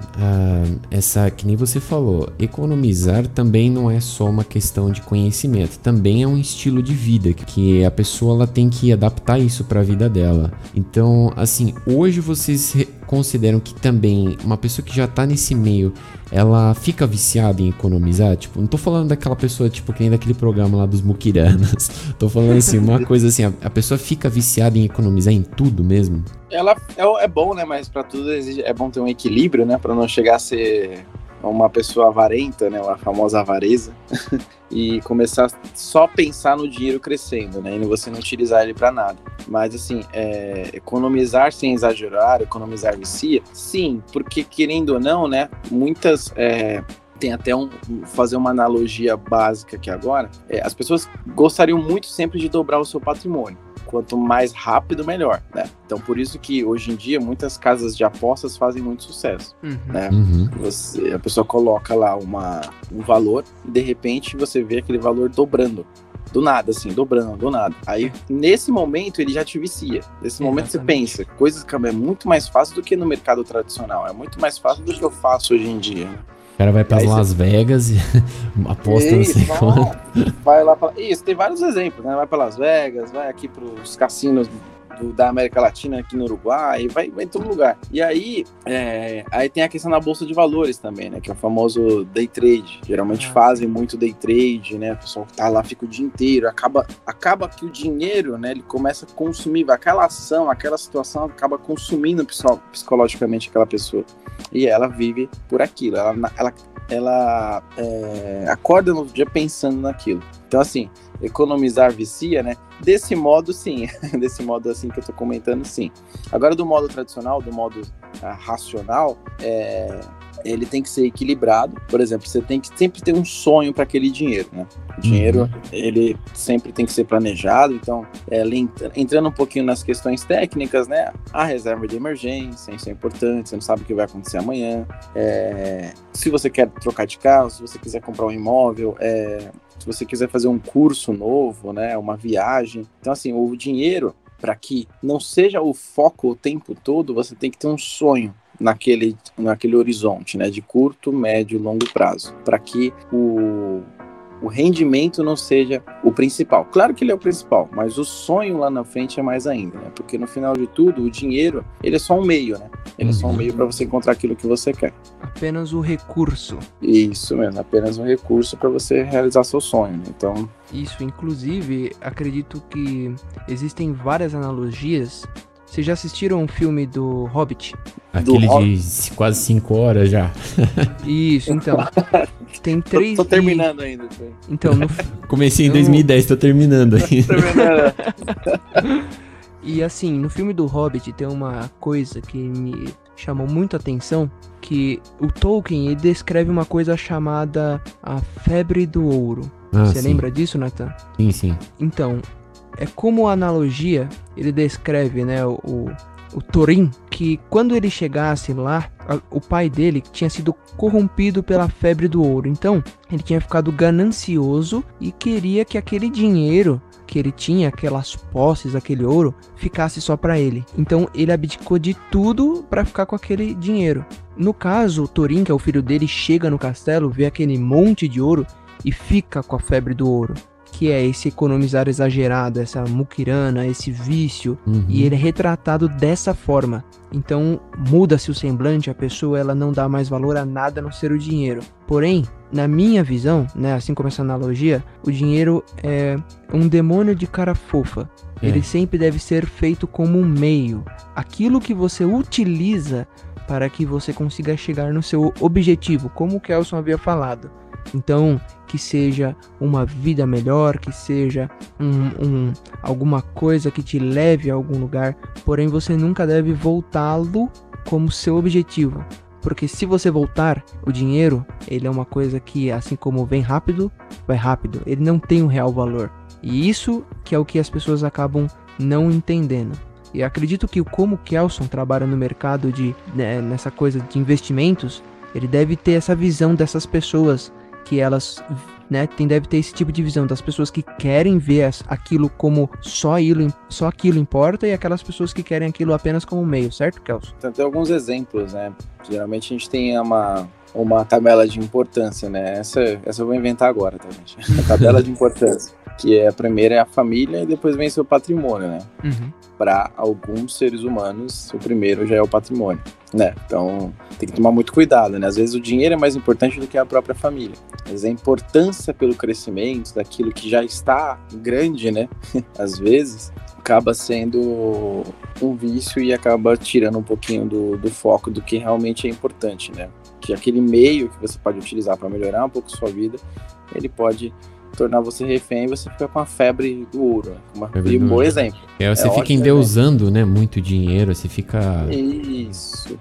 essa, que nem você falou, economizar também não é só uma questão de conhecimento, também é um estilo de vida que a pessoa ela tem que adaptar isso para a vida dela. Então, assim, hoje vocês consideram que também uma pessoa que já tá nesse meio, ela fica viciada em economizar? Tipo, não tô falando daquela pessoa, tipo, que nem daquele programa lá dos muquiranos. [laughs] tô falando assim, uma coisa assim, a, a pessoa fica viciada em economizar em tudo mesmo? Ela é, é bom, né? Mas pra tudo é bom ter um equilíbrio, né? Pra não chegar a ser uma pessoa avarenta, né? Uma famosa avareza. [laughs] e começar só a pensar no dinheiro crescendo, né? E você não utilizar ele pra nada. Mas assim, é, economizar sem exagerar, economizar vicia, sim, porque querendo ou não, né? Muitas. é, tem até um- fazer uma analogia básica aqui agora. é, as pessoas gostariam muito sempre de dobrar o seu patrimônio quanto mais rápido, melhor, né? Então, por isso que hoje em dia muitas casas de apostas fazem muito sucesso, Uhum. né? Uhum. Você, a pessoa coloca lá uma, um valor e de repente você vê aquele valor dobrando. Do nada, assim, dobrando, do nada. Aí, nesse momento, ele já te vicia. Nesse momento, você pensa, coisas que é muito mais fácil do que no mercado tradicional. É muito mais fácil do que eu faço hoje em dia. O cara vai para você- Las Vegas e [laughs] aposta não sei quanto. Vai lá pra... Isso, tem vários exemplos, né? Vai para Las Vegas, vai aqui pros cassinos do- da América Latina, aqui no Uruguai, vai, vai em todo lugar. E aí, é, aí tem a questão da Bolsa de Valores também, né? Que é o famoso day trade. Geralmente Ah, fazem muito day trade, né? O pessoal tá lá, fica o dia inteiro, acaba, acaba que o dinheiro, né? Ele começa a consumir, aquela ação, aquela situação acaba consumindo psico- psicologicamente aquela pessoa. E ela vive por aquilo, ela, ela, ela é, acorda no dia pensando naquilo. Então, assim, economizar vicia, né? Desse modo, sim. [laughs] Desse modo, assim, que eu tô comentando, sim. Agora, do modo tradicional, do modo ah, racional, é, ele tem que ser equilibrado. Por exemplo, você tem que sempre ter um sonho para aquele dinheiro, né? O dinheiro, ele sempre tem que ser planejado. Então, é, entrando um pouquinho nas questões técnicas, né? A reserva de emergência, isso é importante. Você não sabe o que vai acontecer amanhã. É, se você quer trocar de carro, se você quiser comprar um imóvel, é, se você quiser fazer um curso novo, né? Uma viagem. Então, assim, o dinheiro para que não seja o foco o tempo todo, você tem que ter um sonho naquele, naquele horizonte, né, de curto, médio e longo prazo, para que o, o rendimento não seja o principal. Claro que ele é o principal, mas o sonho lá na frente é mais ainda, né? Porque no final de tudo, o dinheiro, ele é só um meio, né? Ele é só um meio para você encontrar aquilo que você quer. Apenas o recurso. Isso mesmo, apenas um recurso para você realizar seu sonho. Né? Então, Isso, inclusive, acredito que existem várias analogias. Vocês já assistiram um filme do Hobbit? Aquele Do- de quase 5 horas já. [laughs] Isso, então. Tem [laughs] tô, três. tô e- terminando ainda. tô Então, no, [laughs] Comecei em Eu- 2010, tô terminando aí. terminando. E assim, no filme do Hobbit tem uma coisa que me chamou muito a atenção, que o Tolkien ele descreve uma coisa chamada a febre do ouro. Ah, Você sim. lembra disso, Nathan? Sim, sim. Então, é como analogia, ele descreve, né, o, o, o Thorin, que quando ele chegasse lá, a- o pai dele tinha sido corrompido pela febre do ouro. Então, ele tinha ficado ganancioso e queria que aquele dinheiro que ele tinha, aquelas posses, aquele ouro, ficasse só pra ele. Então, ele abdicou de tudo pra ficar com aquele dinheiro. No caso, o Thorin, que é o filho dele, chega no castelo, vê aquele monte de ouro e fica com a febre do ouro que é esse economizar exagerado, essa muquirana, esse vício, Uhum. e ele é retratado dessa forma. Então muda-se o semblante, a pessoa ela não dá mais valor a nada a não ser o dinheiro. Porém, na minha visão, né, assim como essa analogia, o dinheiro é um demônio de cara fofa. É. Ele sempre deve ser feito como um meio. Aquilo que você utiliza para que você consiga chegar no seu objetivo, como o Kelson havia falado. Então, que seja uma vida melhor, que seja um, um- alguma coisa que te leve a algum lugar, porém você nunca deve voltá-lo como seu objetivo. Porque se você voltar, o dinheiro, ele é uma coisa que, assim como vem rápido, vai rápido. Ele não tem um real valor. E isso que é o que as pessoas acabam não entendendo. E acredito que como o Kelson trabalha no mercado de né, nessa coisa de investimentos, ele deve ter essa visão dessas pessoas que elas né, tem, deve ter esse tipo de visão das pessoas que querem ver as- aquilo como só aquilo, só aquilo importa e aquelas pessoas que querem aquilo apenas como meio, certo, Kelson? Então, tem alguns exemplos, né? Geralmente a gente tem uma, uma tabela de importância, né? Essa, essa eu vou inventar agora, tá, gente? [laughs] A tabela de importância. Que é a primeira é a família e depois vem seu patrimônio, né? Para alguns seres humanos, o primeiro já é o patrimônio, né? Então tem que tomar muito cuidado, né? Às vezes o dinheiro é mais importante do que a própria família. Mas a importância pelo crescimento daquilo que já está grande, né? [laughs] Às vezes acaba sendo um vício e acaba tirando um pouquinho do, do foco do que realmente é importante, né? Que aquele meio que você pode utilizar para melhorar um pouco sua vida, ele pode tornar você refém e você fica com a febre do ouro. Né? Uma, Febre e um bom exemplo. É, você É fica ótimo, endeusando, né? Muito dinheiro, você fica. Isso.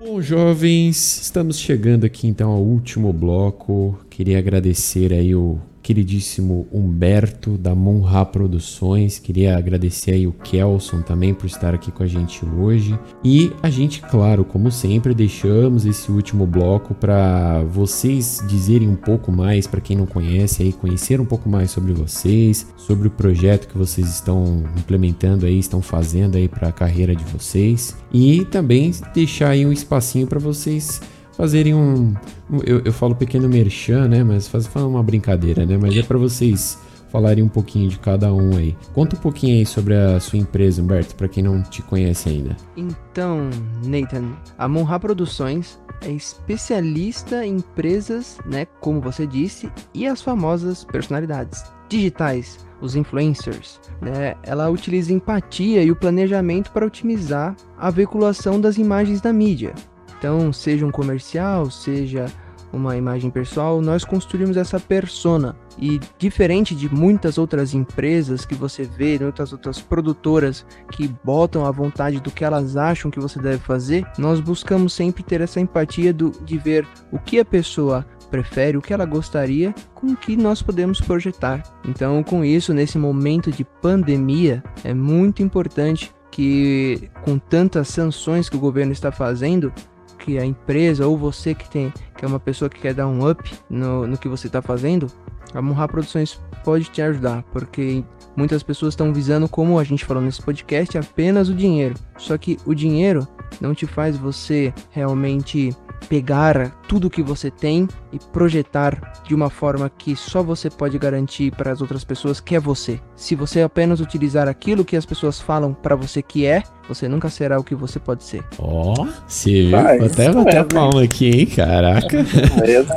Bom, jovens, estamos chegando aqui então ao último bloco. Queria agradecer aí o queridíssimo Humberto da Monra Produções. Queria agradecer aí o Kelson também por estar aqui com a gente hoje. E a gente, claro, como sempre, deixamos esse último bloco para vocês dizerem um pouco mais para quem não conhece aí, conhecer um pouco mais sobre vocês, sobre o projeto que vocês estão implementando aí, estão fazendo aí para a carreira de vocês e também deixar aí um espacinho para vocês fazerem um, um- eu, eu falo pequeno merchan, né, mas faz faz uma brincadeira, né, mas é para vocês falarem um pouquinho de cada um aí. Conta um pouquinho aí sobre a sua empresa, Humberto, para quem não te conhece ainda. Então, Nathan, a Monra Produções é especialista em empresas, né, como você disse, e as famosas personalidades digitais, os influencers, né? Ela utiliza empatia e o planejamento para otimizar a veiculação das imagens da mídia. Então, seja um comercial, seja uma imagem pessoal, nós construímos essa persona. E diferente de muitas outras empresas que você vê, muitas outras produtoras que botam à vontade do que elas acham que você deve fazer, nós buscamos sempre ter essa empatia do, de ver o que a pessoa prefere, o que ela gostaria, com o que nós podemos projetar. Então, com isso, nesse momento de pandemia, é muito importante que, com tantas sanções que o governo está fazendo, que a empresa ou você que tem, que é uma pessoa que quer dar um up no, no que você está fazendo, a Monra Produções pode te ajudar, porque muitas pessoas estão visando, como a gente falou nesse podcast, apenas o dinheiro. Só que o dinheiro não te faz você realmente pegar tudo que você tem e projetar de uma forma que só você pode garantir para as outras pessoas que é você. Se você apenas utilizar aquilo que as pessoas falam para você que é, você nunca será o que você pode ser. Ó, você viu? Vai, Vou até bater a mesmo. palma aqui, hein? Caraca. [laughs]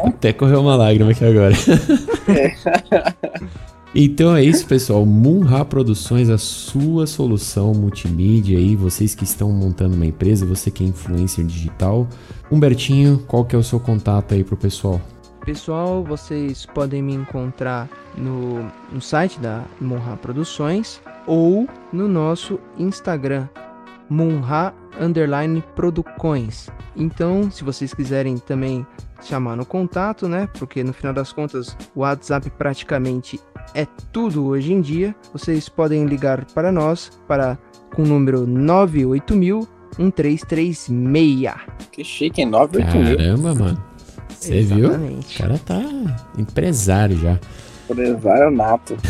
Até correu uma lágrima aqui agora. [laughs] Então é isso, pessoal. Munha Produções, a sua solução multimídia aí. Vocês que estão montando uma empresa, você que é influencer digital. Humbertinho, qual que é o seu contato aí pro pessoal? Pessoal, vocês podem me encontrar no, no site da Monra Produções ou no nosso Instagram, Monra Underline Producões. Então, se vocês quiserem também chamar no contato, né? Porque no final das contas o WhatsApp praticamente é tudo hoje em dia. Vocês podem ligar para nós para com o número 98000 1336. Que chique, hein? 98 mil. Caramba, mano. Você viu? O cara tá empresário já. Empresário nato. [laughs]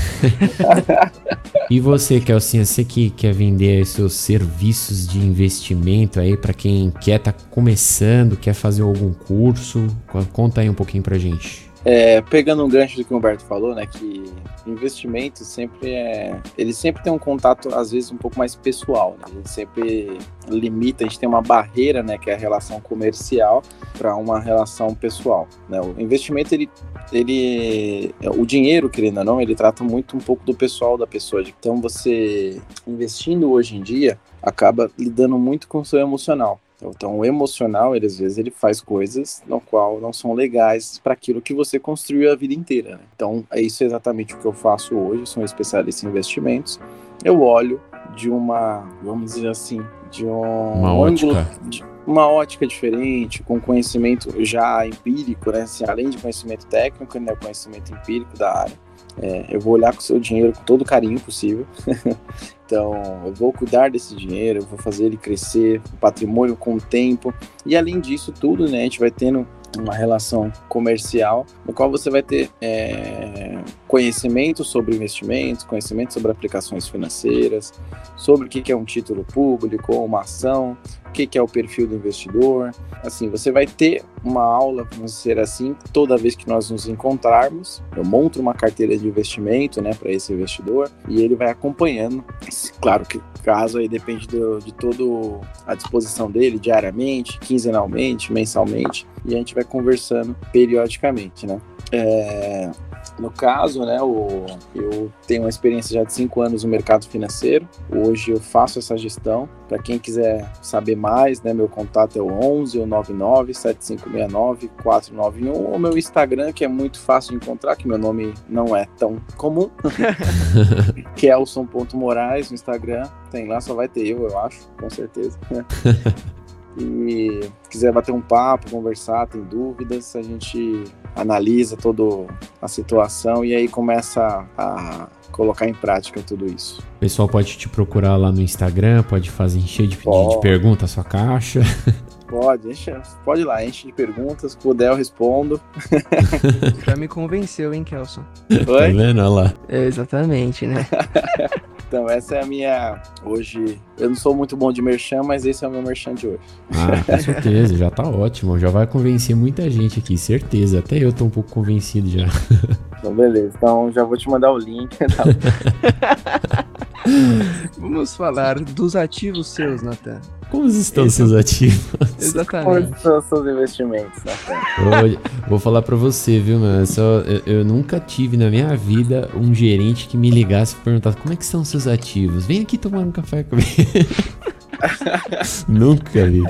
E você, Kelsinha, você que quer vender seus serviços de investimento aí pra quem quer tá começando, quer fazer algum curso, co- conta aí um pouquinho pra gente. É, pegando um gancho do que o Humberto falou, né, que investimento sempre é, ele sempre tem um contato às vezes um pouco mais pessoal, né? A gente sempre limita, a gente tem uma barreira, né, que é a relação comercial para uma relação pessoal, né? O investimento ele ele o dinheiro, querendo ou não, ele trata muito um pouco do pessoal da pessoa. Então você investindo hoje em dia acaba lidando muito com o seu emocional. Então, o emocional, ele, às vezes, ele faz coisas no qual não são legais para aquilo que você construiu a vida inteira. né? Então, é isso exatamente o que eu faço hoje. Eu sou um especialista em investimentos. Eu olho de uma, vamos dizer assim, de um Uma ângulo, ótica. de uma ótica diferente, com conhecimento já empírico, né? Assim, além de conhecimento técnico, né? Conhecimento empírico da área. É, eu vou olhar com o seu dinheiro com todo o carinho possível. [laughs] então, eu vou cuidar desse dinheiro, eu vou fazer ele crescer, o patrimônio com o tempo. E além disso tudo, né, a gente vai tendo uma relação comercial, no qual você vai ter é, conhecimento sobre investimentos, conhecimento sobre aplicações financeiras, sobre o que é um título público uma ação, o que que é o perfil do investidor. Assim, você vai ter uma aula, vamos dizer assim, toda vez que nós nos encontrarmos. Eu monto uma carteira de investimento, né, para esse investidor e ele vai acompanhando. Claro que caso aí depende do, de todo a disposição dele diariamente, quinzenalmente, mensalmente e a gente vai conversando periodicamente, né? É, no caso, né, o, eu tenho uma experiência já de cinco anos no mercado financeiro. Hoje eu faço essa gestão. Para quem quiser saber mais, né, meu contato é o 11 ou 99 7569 491 ou meu Instagram, que é muito fácil de encontrar, que meu nome não é tão comum, [laughs] que é Elson.moraes no Instagram. Tem lá, só vai ter eu, eu acho, com certeza. [laughs] E quiser bater um papo, conversar, tem dúvidas, a gente analisa toda a situação e aí começa a colocar em prática tudo isso. O pessoal pode te procurar lá no Instagram, pode fazer encher de, de, de pergunta a sua caixa. [laughs] Pode, enche, pode ir lá, enche de perguntas, se puder eu respondo. [laughs] Já me convenceu, hein, Kelson? Tá Oi? vendo? Olha lá. É, exatamente, né? [laughs] Então essa é a minha. Hoje, eu não sou muito bom de merchan, mas esse é o meu merchan de hoje. Ah, com [laughs] certeza, já tá ótimo. Já vai convencer muita gente aqui, certeza. Até eu tô um pouco convencido já. [laughs] Então, beleza. Então já vou te mandar o link. Tá? [laughs] Vamos falar dos ativos seus, Nathan. Como estão Esse seus ativos? Exatamente. Como são os seus investimentos, né? Vou, falar pra você, viu, mano? Só, eu, eu nunca tive na minha vida um gerente que me ligasse e perguntasse como é que são os seus ativos. Vem aqui tomar um café comigo. [laughs] nunca vi.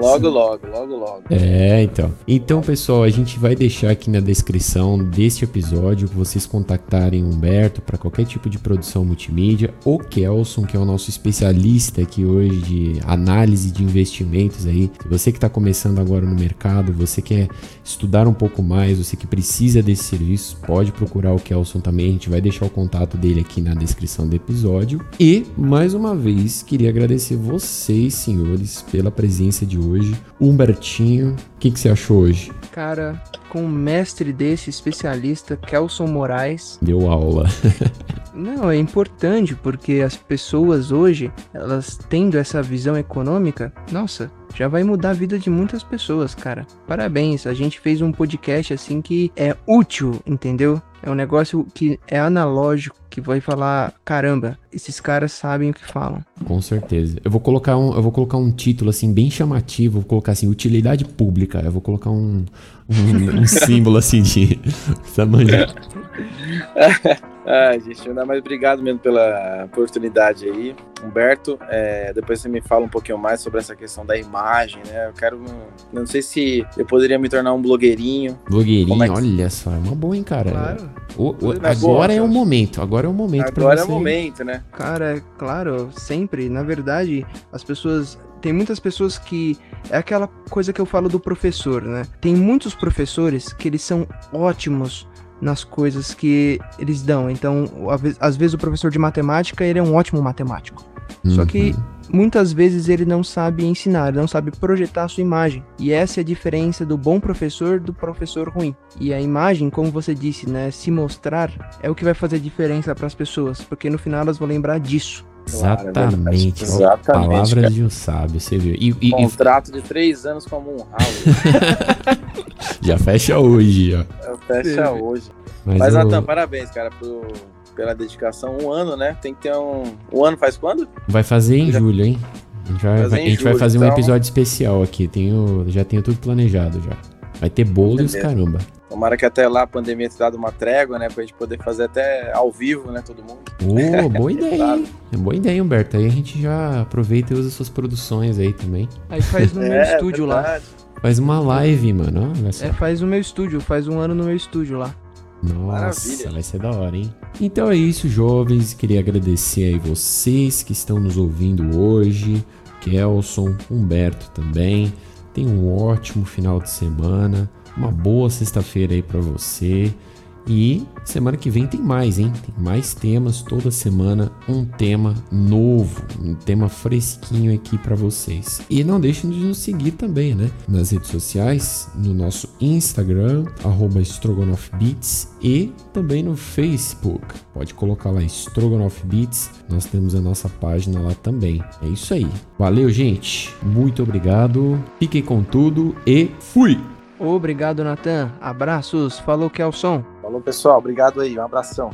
Logo, logo, logo, logo. É, então. Então, pessoal, a gente vai deixar aqui na descrição deste episódio vocês contactarem o Humberto para qualquer tipo de produção multimídia, ou Kelson, que é o nosso especialista aqui hoje de análise de investimentos aí. Você que está começando agora no mercado, você quer estudar um pouco mais, você que precisa desse serviço, pode procurar o Kelson também. A gente vai deixar o contato dele aqui na descrição do episódio. E, mais uma vez, queria agradecer vocês, senhores, pela presença de hoje. Humbertinho, o que, que você achou hoje? Cara, com um mestre desse, especialista, Kelson Moraes. Deu aula. [laughs] Não, é importante porque as pessoas hoje, elas tendo essa visão econômica, nossa, já vai mudar a vida de muitas pessoas, cara. Parabéns, a gente fez um podcast assim que é útil, entendeu? É um negócio que é analógico, que vai falar, caramba, esses caras sabem o que falam. Com certeza. Eu vou colocar um, eu vou colocar um título assim bem chamativo, vou colocar assim utilidade pública. Eu vou colocar um, um, um símbolo assim de [laughs] essa manja. [laughs] Ah, gente, ainda mais obrigado mesmo pela oportunidade aí. Humberto, é, depois você me fala um pouquinho mais sobre essa questão da imagem, né? Eu quero. Não sei se eu poderia me tornar um blogueirinho. Blogueirinho, é que- olha só, é uma boa, hein, cara. Claro. O- o- é agora é o momento, agora é o momento pra Agora é você. o momento, né? Cara, é claro, sempre. Na verdade, as pessoas. Tem muitas pessoas que. É aquela coisa que eu falo do professor, né? Tem muitos professores que eles são ótimos nas coisas que eles dão. Então, às vezes- o professor de matemática, ele é um ótimo matemático. Só que Uhum. muitas vezes ele não sabe ensinar, ele não sabe projetar a sua imagem. E essa é a diferença do bom professor do professor ruim. E a imagem, como você disse, né, se mostrar é o que vai fazer diferença para as pessoas, porque no final elas vão lembrar disso. Claro, é Exatamente. verdade. Exatamente, Palavras cara. de um sábio, você viu. E, e- e Contrato de três anos como um ralo. já fecha hoje, ó. Fecha Sim. hoje. Mas, Mas, o- Natan, parabéns, cara, pro- pela dedicação. Um ano, né? Tem que ter um. Um ano faz quando? vai fazer em Já- julho, hein? A gente vai, Fazer vai- em a gente vai fazer um então. episódio especial aqui. Tenho, já tenho tudo planejado já. Vai ter bolo e os caramba. Tomara que até lá a pandemia tenha dado uma trégua, né? Pra gente poder fazer até ao vivo, né? Todo mundo. Ô, boa [laughs] ideia, Claro. É boa ideia, Humberto. Aí a gente já aproveita e usa suas produções aí também. Aí faz no [laughs] meu estúdio lá. É, verdade. Faz uma live, mano. É, faz no meu estúdio, faz um ano no meu estúdio lá. Nossa, Maravilha. vai ser da hora, hein? Então é isso, jovens. Queria agradecer aí vocês que estão nos ouvindo hoje. Kelson, Humberto também. Tenha um ótimo final de semana. Uma boa sexta-feira aí pra você. E semana que vem tem mais, hein? Tem mais temas toda semana, um tema novo, um tema fresquinho aqui pra vocês. E não deixem de nos seguir também, né? Nas redes sociais, no nosso Instagram, StrogonoffBeats e também no Facebook. Pode colocar lá Strogonoff Beats, nós temos a nossa página lá também. É isso aí. Valeu, gente. Muito obrigado. Fiquem com tudo e fui! Obrigado, Natan. Abraços. Falou, Kelson. Falou, pessoal. Obrigado aí. Um abração.